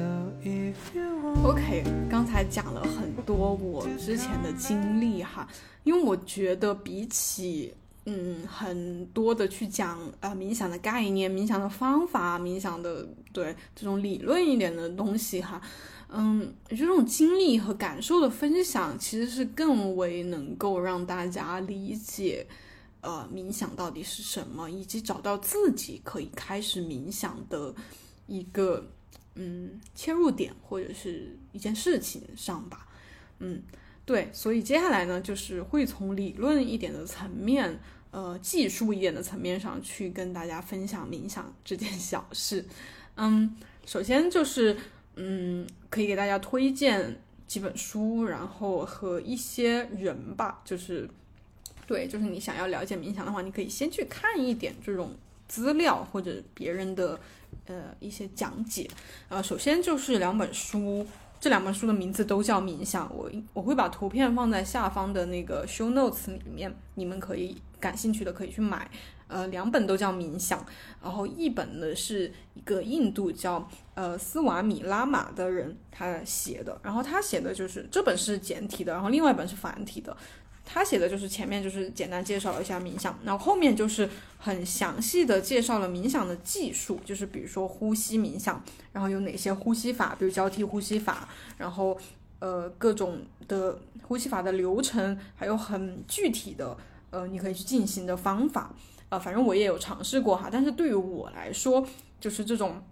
OK，刚才讲了很多我之前的经历哈，因为我觉得比起嗯很多的去讲啊冥想的概念、冥想的方法、冥想的对这种理论一点的东西哈，嗯，就这种经历和感受的分享，其实是更为能够让大家理解。呃，冥想到底是什么，以及找到自己可以开始冥想的一个嗯切入点或者是一件事情上吧。嗯，对，所以接下来呢，就是会从理论一点的层面，呃，技术一点的层面上去跟大家分享冥想这件小事。嗯，首先就是嗯，可以给大家推荐几本书，然后和一些人吧，就是。对，就是你想要了解冥想的话，你可以先去看一点这种资料或者别人的呃一些讲解。呃，首先就是两本书，这两本书的名字都叫冥想。我我会把图片放在下方的那个 show notes 里面，你们可以感兴趣的可以去买。呃，两本都叫冥想，然后一本呢是一个印度叫呃斯瓦米拉玛的人他写的，然后他写的就是这本是简体的，然后另外一本是繁体的。他写的就是前面就是简单介绍了一下冥想，然后后面就是很详细的介绍了冥想的技术，就是比如说呼吸冥想，然后有哪些呼吸法，比如交替呼吸法，然后呃各种的呼吸法的流程，还有很具体的呃你可以去进行的方法，呃反正我也有尝试过哈，但是对于我来说，就是这种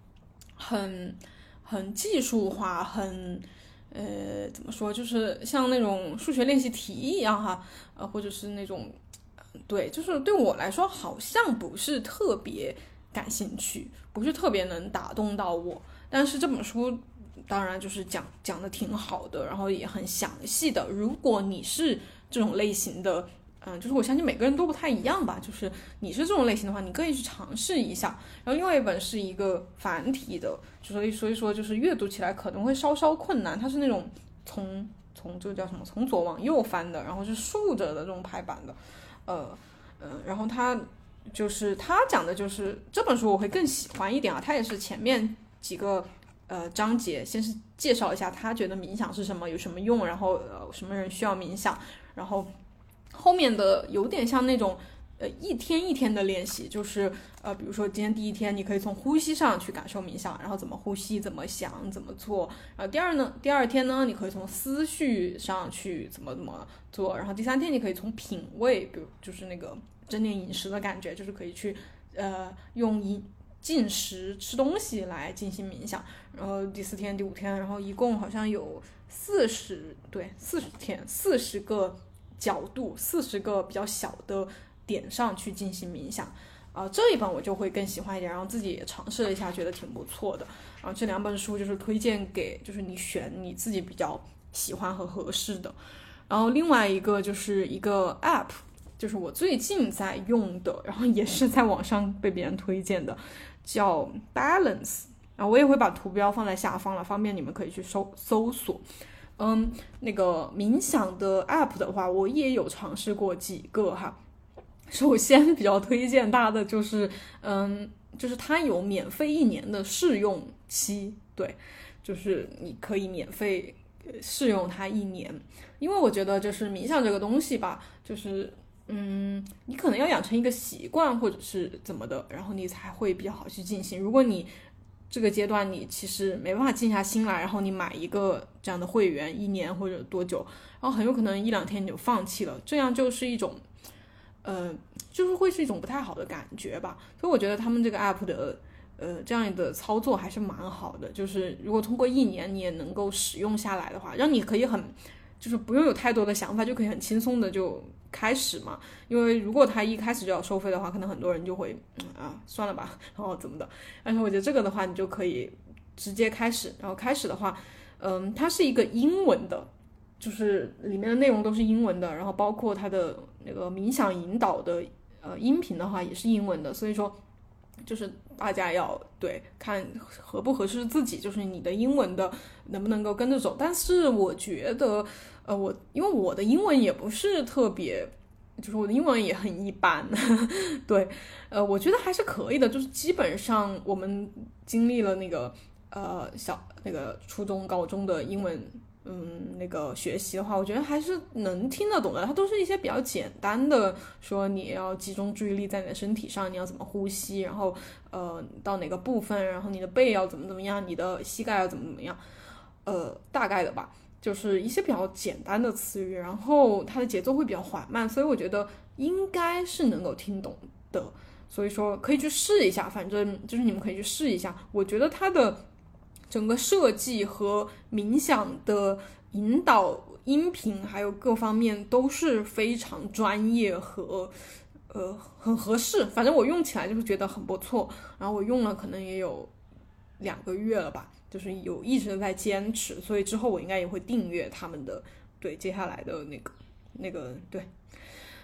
很很技术化很。呃，怎么说，就是像那种数学练习题一样哈，呃，或者是那种，对，就是对我来说好像不是特别感兴趣，不是特别能打动到我。但是这本书当然就是讲讲的挺好的，然后也很详细的。如果你是这种类型的，嗯，就是我相信每个人都不太一样吧。就是你是这种类型的话，你可以去尝试一下。然后另外一本是一个繁体的，所以所以说就是阅读起来可能会稍稍困难。它是那种从从这个叫什么，从左往右翻的，然后是竖着的这种排版的，呃呃，然后它就是它讲的就是这本书我会更喜欢一点啊。它也是前面几个呃章节，先是介绍一下他觉得冥想是什么，有什么用，然后呃什么人需要冥想，然后。后面的有点像那种，呃，一天一天的练习，就是呃，比如说今天第一天，你可以从呼吸上去感受冥想，然后怎么呼吸，怎么想，怎么做。然后第二呢，第二天呢，你可以从思绪上去怎么怎么做。然后第三天，你可以从品味，比如就是那个正念饮食的感觉，就是可以去呃用饮进食吃东西来进行冥想。然后第四天、第五天，然后一共好像有四十对四十天四十个。角度四十个比较小的点上去进行冥想，啊，这一本我就会更喜欢一点，然后自己也尝试了一下，觉得挺不错的。然后这两本书就是推荐给，就是你选你自己比较喜欢和合适的。然后另外一个就是一个 App，就是我最近在用的，然后也是在网上被别人推荐的，叫 Balance。然后我也会把图标放在下方了，方便你们可以去搜搜索。嗯，那个冥想的 app 的话，我也有尝试过几个哈。首先比较推荐大家的就是，嗯，就是它有免费一年的试用期，对，就是你可以免费试用它一年。因为我觉得就是冥想这个东西吧，就是嗯，你可能要养成一个习惯或者是怎么的，然后你才会比较好去进行。如果你这个阶段你其实没办法静下心来，然后你买一个这样的会员一年或者多久，然后很有可能一两天你就放弃了，这样就是一种，呃，就是会是一种不太好的感觉吧。所以我觉得他们这个 app 的，呃，这样的操作还是蛮好的。就是如果通过一年你也能够使用下来的话，让你可以很，就是不用有太多的想法就可以很轻松的就。开始嘛，因为如果他一开始就要收费的话，可能很多人就会啊算了吧，然后怎么的？但是我觉得这个的话，你就可以直接开始。然后开始的话，嗯，它是一个英文的，就是里面的内容都是英文的，然后包括它的那个冥想引导的呃音频的话也是英文的，所以说就是大家要对看合不合适自己，就是你的英文的能不能够跟着走。但是我觉得。呃，我因为我的英文也不是特别，就是我的英文也很一般，对，呃，我觉得还是可以的，就是基本上我们经历了那个呃小那个初中高中的英文，嗯，那个学习的话，我觉得还是能听得懂的。它都是一些比较简单的，说你要集中注意力在你的身体上，你要怎么呼吸，然后呃到哪个部分，然后你的背要怎么怎么样，你的膝盖要怎么怎么样，呃，大概的吧。就是一些比较简单的词语，然后它的节奏会比较缓慢，所以我觉得应该是能够听懂的。所以说可以去试一下，反正就是你们可以去试一下。我觉得它的整个设计和冥想的引导音频还有各方面都是非常专业和呃很合适。反正我用起来就是觉得很不错，然后我用了可能也有两个月了吧。就是有一直在坚持，所以之后我应该也会订阅他们的，对接下来的那个那个对，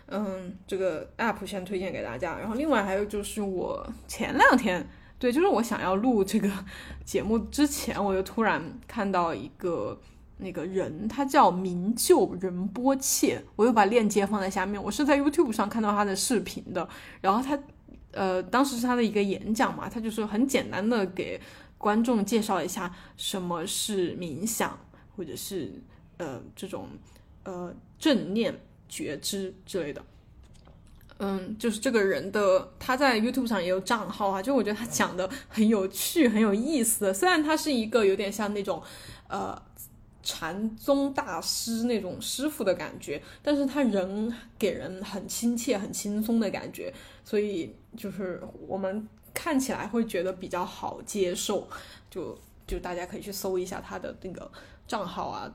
嗯，这个 app 先推荐给大家。然后另外还有就是我前两天，对，就是我想要录这个 节目之前，我就突然看到一个那个人，他叫明就仁波切，我又把链接放在下面。我是在 YouTube 上看到他的视频的，然后他呃当时是他的一个演讲嘛，他就是很简单的给。观众介绍一下什么是冥想，或者是呃这种呃正念觉知之类的。嗯，就是这个人的他在 YouTube 上也有账号啊，就我觉得他讲的很有趣，很有意思。虽然他是一个有点像那种呃禅宗大师那种师傅的感觉，但是他人给人很亲切、很轻松的感觉，所以就是我们。看起来会觉得比较好接受，就就大家可以去搜一下他的那个账号啊、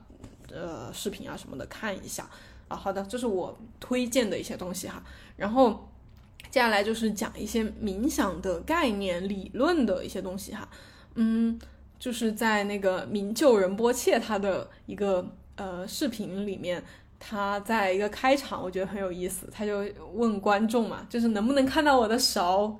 呃视频啊什么的看一下啊。好的，这是我推荐的一些东西哈。然后接下来就是讲一些冥想的概念、理论的一些东西哈。嗯，就是在那个明就仁波切他的一个呃视频里面。他在一个开场，我觉得很有意思。他就问观众嘛，就是能不能看到我的手，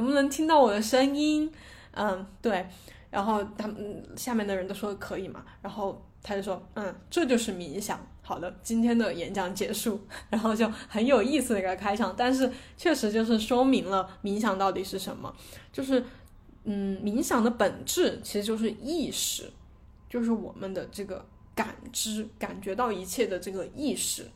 能不能听到我的声音？嗯，对。然后他们下面的人都说可以嘛。然后他就说，嗯，这就是冥想。好的，今天的演讲结束。然后就很有意思的一个开场，但是确实就是说明了冥想到底是什么。就是，嗯，冥想的本质其实就是意识，就是我们的这个。感知、感觉到一切的这个意识，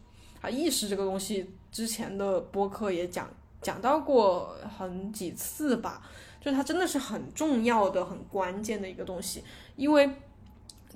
啊，意识这个东西，之前的播客也讲讲到过很几次吧，就它真的是很重要的、很关键的一个东西，因为，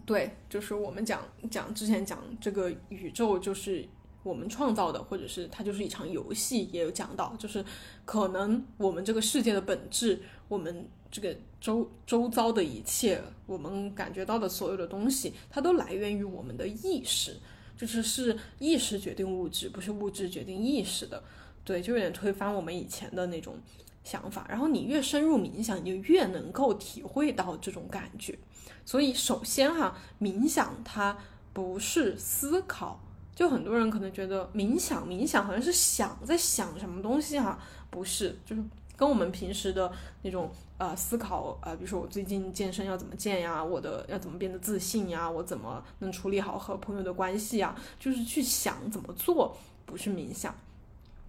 对，就是我们讲讲之前讲这个宇宙就是我们创造的，或者是它就是一场游戏，也有讲到，就是可能我们这个世界的本质，我们。这个周周遭的一切，我们感觉到的所有的东西，它都来源于我们的意识，就是是意识决定物质，不是物质决定意识的。对，就有点推翻我们以前的那种想法。然后你越深入冥想，你就越能够体会到这种感觉。所以，首先哈，冥想它不是思考，就很多人可能觉得冥想冥想好像是想在想什么东西哈，不是，就是跟我们平时的那种。呃，思考呃，比如说我最近健身要怎么健呀？我的要怎么变得自信呀？我怎么能处理好和朋友的关系呀？就是去想怎么做，不是冥想。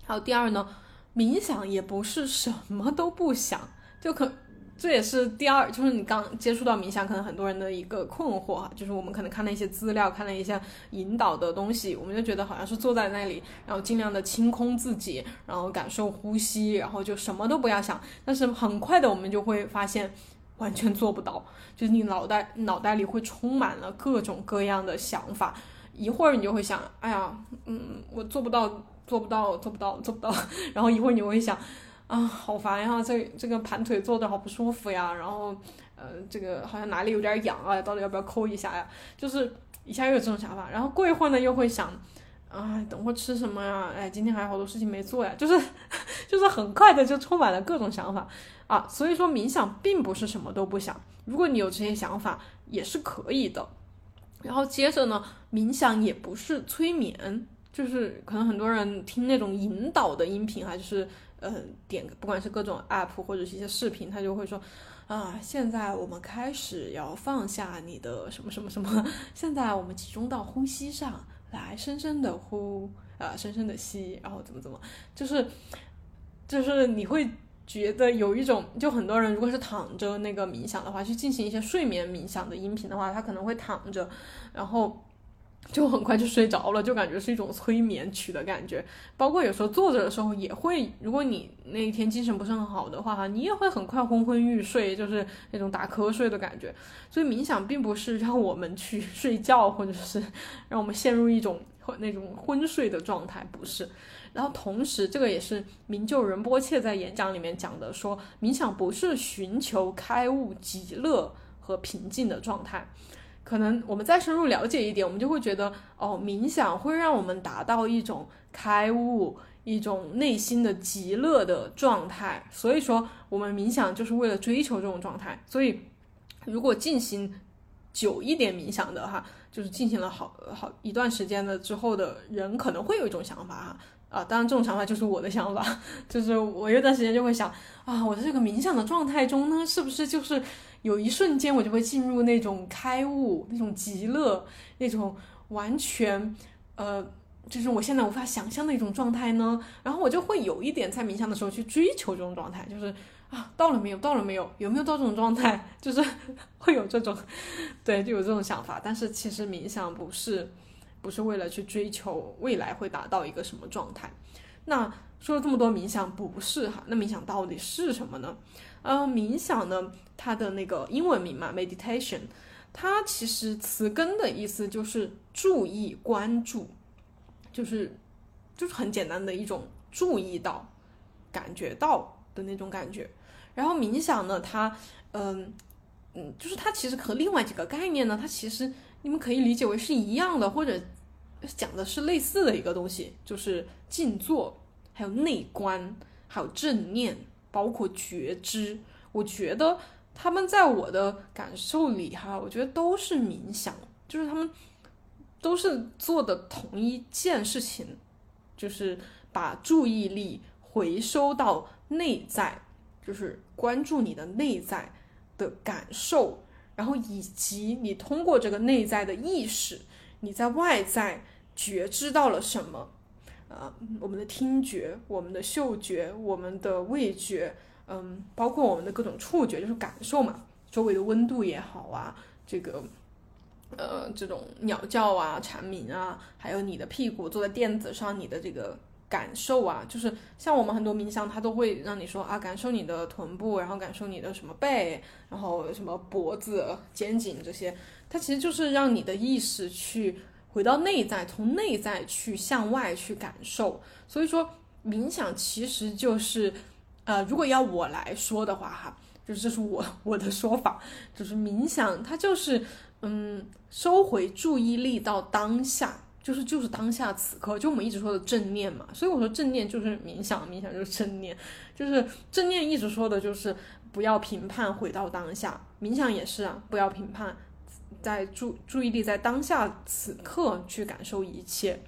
还有第二呢，冥想也不是什么都不想，就可。这也是第二，就是你刚接触到冥想，可能很多人的一个困惑哈，就是我们可能看了一些资料，看了一些引导的东西，我们就觉得好像是坐在那里，然后尽量的清空自己，然后感受呼吸，然后就什么都不要想。但是很快的，我们就会发现完全做不到，就是你脑袋脑袋里会充满了各种各样的想法，一会儿你就会想，哎呀，嗯，我做不到，做不到，做不到，做不到，然后一会儿你会想。啊，好烦呀！这这个盘腿坐着好不舒服呀，然后，呃，这个好像哪里有点痒啊，到底要不要抠一下呀？就是一下又有这种想法，然后过一会儿呢，又会想，啊，等会吃什么呀？哎，今天还有好多事情没做呀，就是，就是很快的就充满了各种想法啊。所以说，冥想并不是什么都不想，如果你有这些想法也是可以的。然后接着呢，冥想也不是催眠，就是可能很多人听那种引导的音频，还是。呃，点不管是各种 app 或者是一些视频，他就会说，啊，现在我们开始要放下你的什么什么什么，现在我们集中到呼吸上来，深深的呼，啊，深深的吸，然后怎么怎么，就是，就是你会觉得有一种，就很多人如果是躺着那个冥想的话，去进行一些睡眠冥想的音频的话，他可能会躺着，然后。就很快就睡着了，就感觉是一种催眠曲的感觉。包括有时候坐着的时候也会，如果你那一天精神不是很好的话，哈，你也会很快昏昏欲睡，就是那种打瞌睡的感觉。所以冥想并不是让我们去 睡觉，或者是让我们陷入一种那种昏睡的状态，不是。然后同时，这个也是明就仁波切在演讲里面讲的，说冥想不是寻求开悟、极乐和平静的状态。可能我们再深入了解一点，我们就会觉得，哦，冥想会让我们达到一种开悟、一种内心的极乐的状态。所以说，我们冥想就是为了追求这种状态。所以，如果进行久一点冥想的哈，就是进行了好好一段时间的之后的人，可能会有一种想法哈。啊，当然这种想法就是我的想法，就是我有段时间就会想，啊，我的这个冥想的状态中呢，是不是就是有一瞬间我就会进入那种开悟、那种极乐、那种完全，呃，就是我现在无法想象的一种状态呢？然后我就会有一点在冥想的时候去追求这种状态，就是啊，到了没有？到了没有？有没有到这种状态？就是会有这种，对，就有这种想法。但是其实冥想不是。不是为了去追求未来会达到一个什么状态，那说了这么多冥想不是哈，那冥想到底是什么呢？呃，冥想呢，它的那个英文名嘛，meditation，它其实词根的意思就是注意、关注，就是就是很简单的一种注意到、感觉到的那种感觉。然后冥想呢，它嗯嗯，就是它其实和另外几个概念呢，它其实。你们可以理解为是一样的，或者讲的是类似的一个东西，就是静坐，还有内观，还有正念，包括觉知。我觉得他们在我的感受里，哈，我觉得都是冥想，就是他们都是做的同一件事情，就是把注意力回收到内在，就是关注你的内在的感受。然后以及你通过这个内在的意识，你在外在觉知到了什么？呃，我们的听觉、我们的嗅觉、我们的味觉，嗯，包括我们的各种触觉，就是感受嘛，周围的温度也好啊，这个，呃，这种鸟叫啊、蝉鸣啊，还有你的屁股坐在垫子上，你的这个。感受啊，就是像我们很多冥想，它都会让你说啊，感受你的臀部，然后感受你的什么背，然后什么脖子、肩颈这些，它其实就是让你的意识去回到内在，从内在去向外去感受。所以说，冥想其实就是，呃，如果要我来说的话，哈，就是这是我 我的说法，就是冥想它就是，嗯，收回注意力到当下。就是就是当下此刻，就我们一直说的正念嘛，所以我说正念就是冥想，冥想就是正念，就是正念一直说的就是不要评判，回到当下。冥想也是啊，不要评判，在注注意力在当下此刻去感受一切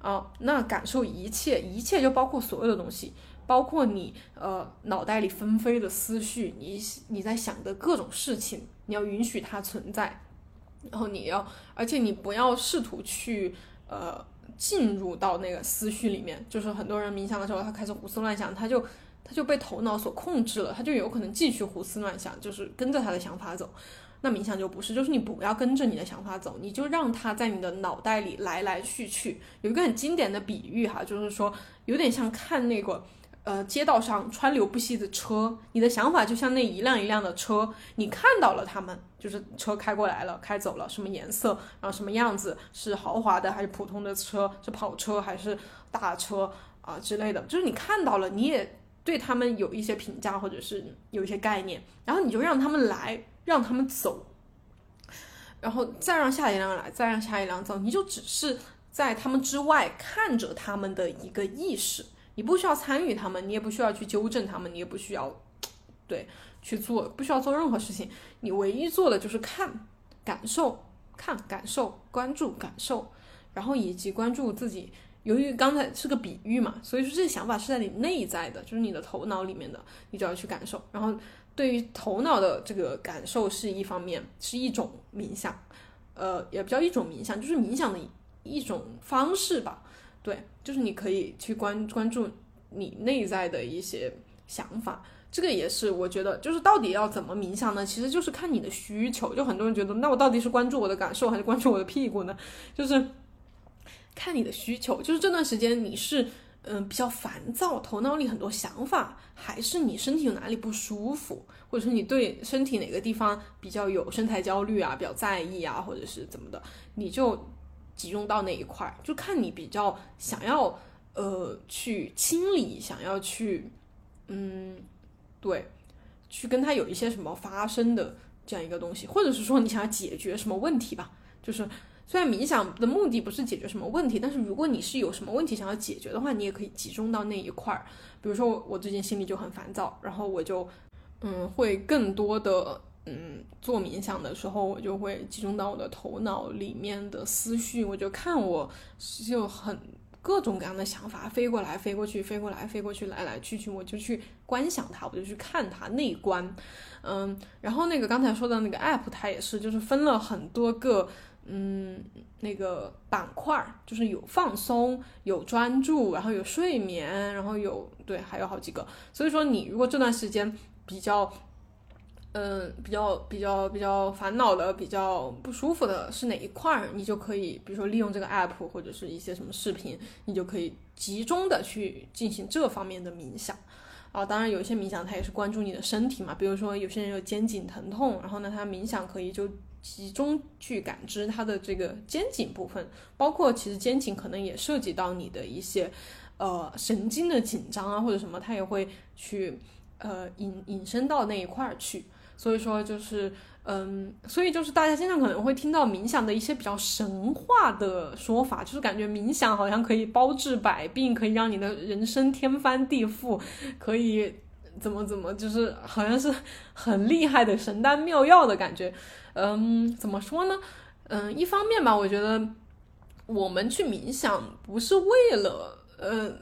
啊，那感受一切，一切就包括所有的东西，包括你呃脑袋里纷飞的思绪，你你在想的各种事情，你要允许它存在，然后你要，而且你不要试图去。呃，进入到那个思绪里面，就是很多人冥想的时候，他开始胡思乱想，他就他就被头脑所控制了，他就有可能继续胡思乱想，就是跟着他的想法走。那冥想就不是，就是你不要跟着你的想法走，你就让它在你的脑袋里来来去去。有一个很经典的比喻哈，就是说有点像看那个。呃，街道上川流不息的车，你的想法就像那一辆一辆的车，你看到了他们，就是车开过来了，开走了，什么颜色，然后什么样子，是豪华的还是普通的车，是跑车还是大车啊之类的，就是你看到了，你也对他们有一些评价或者是有一些概念，然后你就让他们来，让他们走，然后再让下一辆来，再让下一辆走，你就只是在他们之外看着他们的一个意识。你不需要参与他们，你也不需要去纠正他们，你也不需要，对，去做，不需要做任何事情。你唯一做的就是看、感受、看、感受、关注、感受，然后以及关注自己。由于刚才是个比喻嘛，所以说这个想法是在你内在的，就是你的头脑里面的，你就要去感受。然后对于头脑的这个感受是一方面，是一种冥想，呃，也不叫一种冥想，就是冥想的一种方式吧。对，就是你可以去关关注你内在的一些想法，这个也是我觉得，就是到底要怎么冥想呢？其实就是看你的需求。就很多人觉得，那我到底是关注我的感受，还是关注我的屁股呢？就是看你的需求。就是这段时间你是嗯比较烦躁，头脑里很多想法，还是你身体有哪里不舒服，或者是你对身体哪个地方比较有身材焦虑啊，比较在意啊，或者是怎么的，你就。集中到那一块，就看你比较想要，呃，去清理，想要去，嗯，对，去跟他有一些什么发生的这样一个东西，或者是说你想要解决什么问题吧。就是虽然冥想的目的不是解决什么问题，但是如果你是有什么问题想要解决的话，你也可以集中到那一块儿。比如说我最近心里就很烦躁，然后我就，嗯，会更多的。嗯，做冥想的时候，我就会集中到我的头脑里面的思绪，我就看我就很各种各样的想法飞过来、飞过去、飞过来、飞过去、来来去去，我就去观想它，我就去看它内观。嗯，然后那个刚才说的那个 app，它也是就是分了很多个嗯那个板块，就是有放松、有专注，然后有睡眠，然后有对还有好几个。所以说你如果这段时间比较。嗯，比较比较比较烦恼的、比较不舒服的是哪一块儿？你就可以，比如说利用这个 app 或者是一些什么视频，你就可以集中的去进行这方面的冥想。啊，当然有一些冥想它也是关注你的身体嘛，比如说有些人有肩颈疼痛，然后呢，他冥想可以就集中去感知他的这个肩颈部分，包括其实肩颈可能也涉及到你的一些呃神经的紧张啊或者什么，他也会去呃引引申到那一块儿去。所以说，就是嗯，所以就是大家经常可能会听到冥想的一些比较神话的说法，就是感觉冥想好像可以包治百病，可以让你的人生天翻地覆，可以怎么怎么，就是好像是很厉害的神丹妙药的感觉。嗯，怎么说呢？嗯，一方面吧，我觉得我们去冥想不是为了，呃。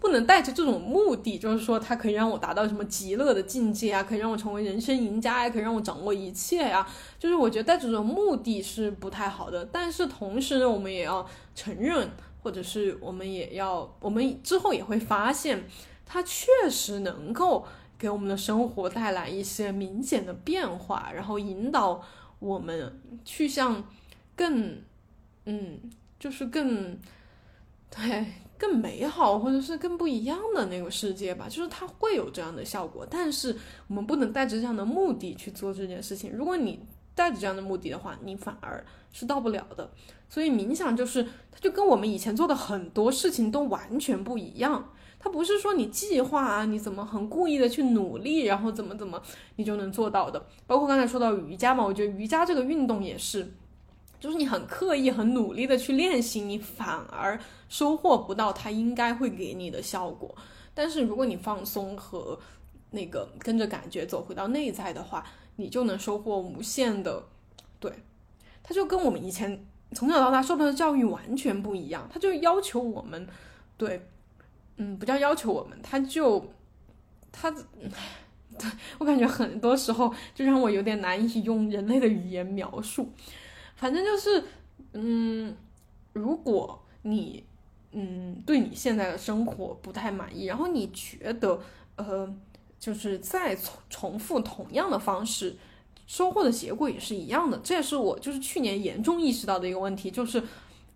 不能带着这种目的，就是说它可以让我达到什么极乐的境界啊，可以让我成为人生赢家呀，可以让我掌握一切呀。就是我觉得带着这种目的是不太好的。但是同时呢，我们也要承认，或者是我们也要，我们之后也会发现，它确实能够给我们的生活带来一些明显的变化，然后引导我们去向更，嗯，就是更，对。更美好，或者是更不一样的那个世界吧，就是它会有这样的效果，但是我们不能带着这样的目的去做这件事情。如果你带着这样的目的的话，你反而是到不了的。所以冥想就是，它就跟我们以前做的很多事情都完全不一样。它不是说你计划啊，你怎么很故意的去努力，然后怎么怎么你就能做到的。包括刚才说到瑜伽嘛，我觉得瑜伽这个运动也是。就是你很刻意、很努力的去练习，你反而收获不到它应该会给你的效果。但是如果你放松和那个跟着感觉走回到内在的话，你就能收获无限的。对，它就跟我们以前从小到大受到的教育完全不一样。它就要求我们，对，嗯，不叫要求我们，它就，它，对我感觉很多时候就让我有点难以用人类的语言描述。反正就是，嗯，如果你，嗯，对你现在的生活不太满意，然后你觉得，呃，就是再重重复同样的方式，收获的结果也是一样的。这也是我就是去年严重意识到的一个问题，就是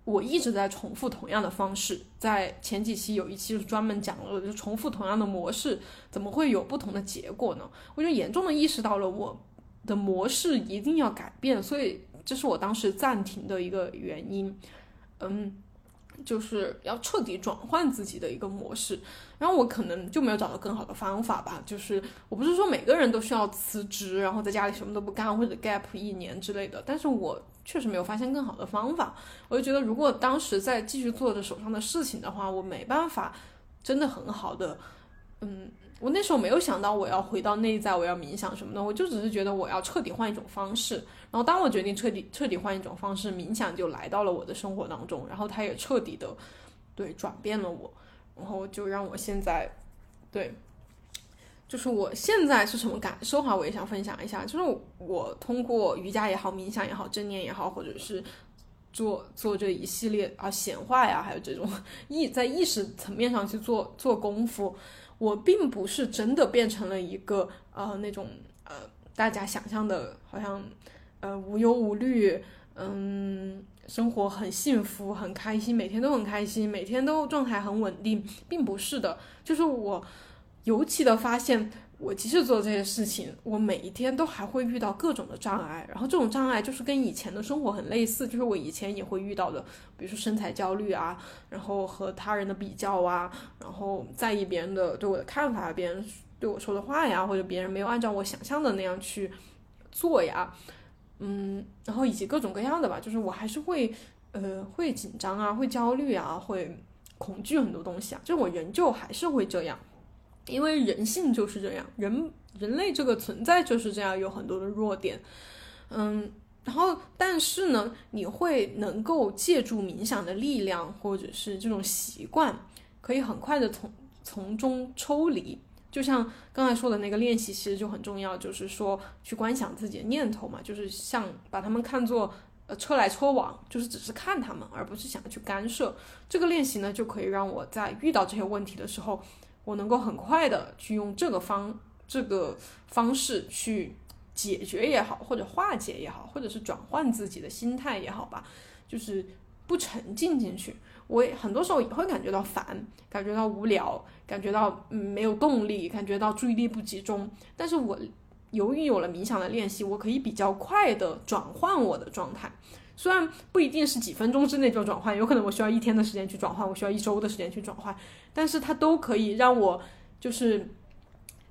我一直在重复同样的方式。在前几期有一期是专门讲了，就重复同样的模式，怎么会有不同的结果呢？我就严重的意识到了我的模式一定要改变，所以。这是我当时暂停的一个原因，嗯，就是要彻底转换自己的一个模式。然后我可能就没有找到更好的方法吧。就是我不是说每个人都需要辞职，然后在家里什么都不干或者 gap 一年之类的，但是我确实没有发现更好的方法。我就觉得，如果当时再继续做着手上的事情的话，我没办法真的很好的，嗯。我那时候没有想到我要回到内在，我要冥想什么的，我就只是觉得我要彻底换一种方式。然后当我决定彻底彻底换一种方式，冥想就来到了我的生活当中，然后它也彻底的对转变了我，然后就让我现在对，就是我现在是什么感受哈，我也想分享一下。就是我通过瑜伽也好，冥想也好，正念也好，或者是做做这一系列啊显化呀，还有这种意在意识层面上去做做功夫。我并不是真的变成了一个呃那种呃大家想象的，好像呃无忧无虑，嗯，生活很幸福很开心，每天都很开心，每天都状态很稳定，并不是的，就是我尤其的发现。我即使做这些事情，我每一天都还会遇到各种的障碍，然后这种障碍就是跟以前的生活很类似，就是我以前也会遇到的，比如说身材焦虑啊，然后和他人的比较啊，然后在意别人的对我的看法，别人对我说的话呀，或者别人没有按照我想象的那样去做呀，嗯，然后以及各种各样的吧，就是我还是会呃会紧张啊，会焦虑啊，会恐惧很多东西啊，就是我仍旧还是会这样。因为人性就是这样，人人类这个存在就是这样，有很多的弱点，嗯，然后但是呢，你会能够借助冥想的力量，或者是这种习惯，可以很快的从从中抽离。就像刚才说的那个练习，其实就很重要，就是说去观想自己的念头嘛，就是像把他们看作呃车来车往，就是只是看他们，而不是想要去干涉。这个练习呢，就可以让我在遇到这些问题的时候。我能够很快的去用这个方这个方式去解决也好，或者化解也好，或者是转换自己的心态也好吧，就是不沉浸进去。我也很多时候也会感觉到烦，感觉到无聊，感觉到嗯没有动力，感觉到注意力不集中。但是我由于有了冥想的练习，我可以比较快的转换我的状态。虽然不一定是几分钟之内就转换，有可能我需要一天的时间去转换，我需要一周的时间去转换，但是它都可以让我就是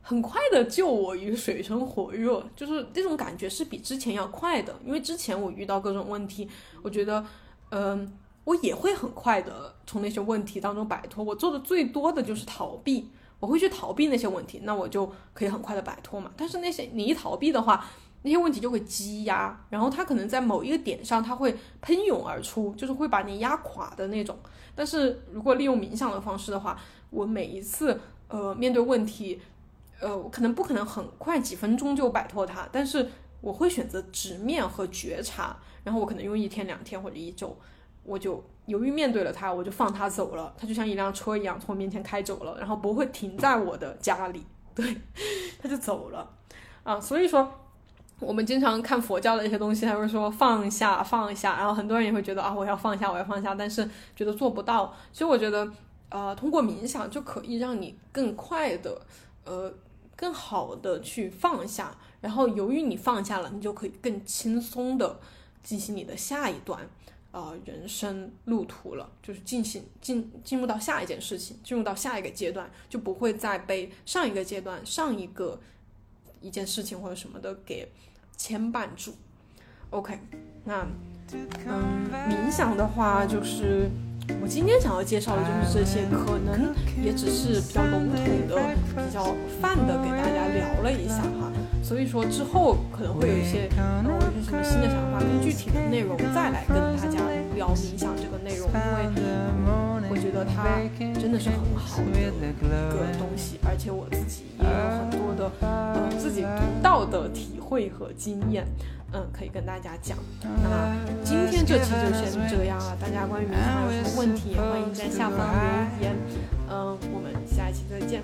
很快的救我于水深火热，就是这种感觉是比之前要快的。因为之前我遇到各种问题，我觉得，嗯，我也会很快的从那些问题当中摆脱。我做的最多的就是逃避，我会去逃避那些问题，那我就可以很快的摆脱嘛。但是那些你一逃避的话，那些问题就会积压，然后它可能在某一个点上，它会喷涌而出，就是会把你压垮的那种。但是如果利用冥想的方式的话，我每一次呃面对问题。呃，我可能不可能很快几分钟就摆脱它，但是我会选择直面和觉察，然后我可能用一天、两天或者一周，我就由于面对了它，我就放它走了，它就像一辆车一样从我面前开走了，然后不会停在我的家里，对，它就走了啊。所以说，我们经常看佛教的一些东西，他会说放下放下，然后很多人也会觉得啊，我要放下，我要放下，但是觉得做不到。其实我觉得，呃，通过冥想就可以让你更快的，呃。更好的去放下，然后由于你放下了，你就可以更轻松的进行你的下一段，呃，人生路途了，就是进行进进入到下一件事情，进入到下一个阶段，就不会再被上一个阶段、上一个一件事情或者什么的给牵绊住。OK，那嗯，冥想的话就是。我今天想要介绍的就是这些，可能也只是比较笼统的、比较泛的给大家聊了一下哈。所以说之后可能会有一些呃一些什么新的想法，更具体的内容再来跟大家聊冥想这个内容，因为我觉得它真的是很好的一个东西，而且我自己也有很多的呃自己独到的体会和经验。嗯，可以跟大家讲。那今天这期就先这样了。大家关于冥想有什么问题，也欢迎在下方留言。嗯，我们下一期再见。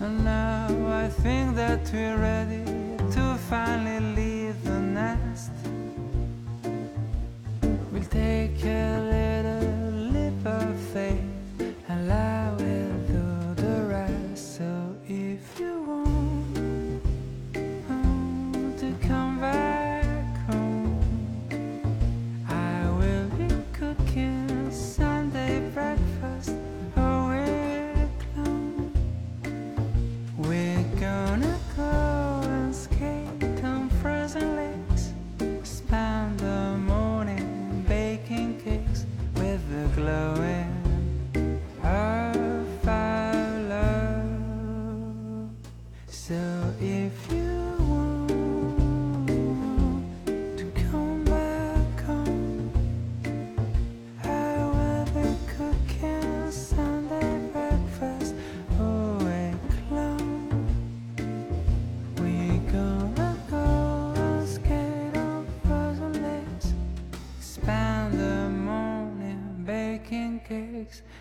And now I think that we're ready to finally leave the nest. We'll take a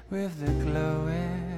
with the glowing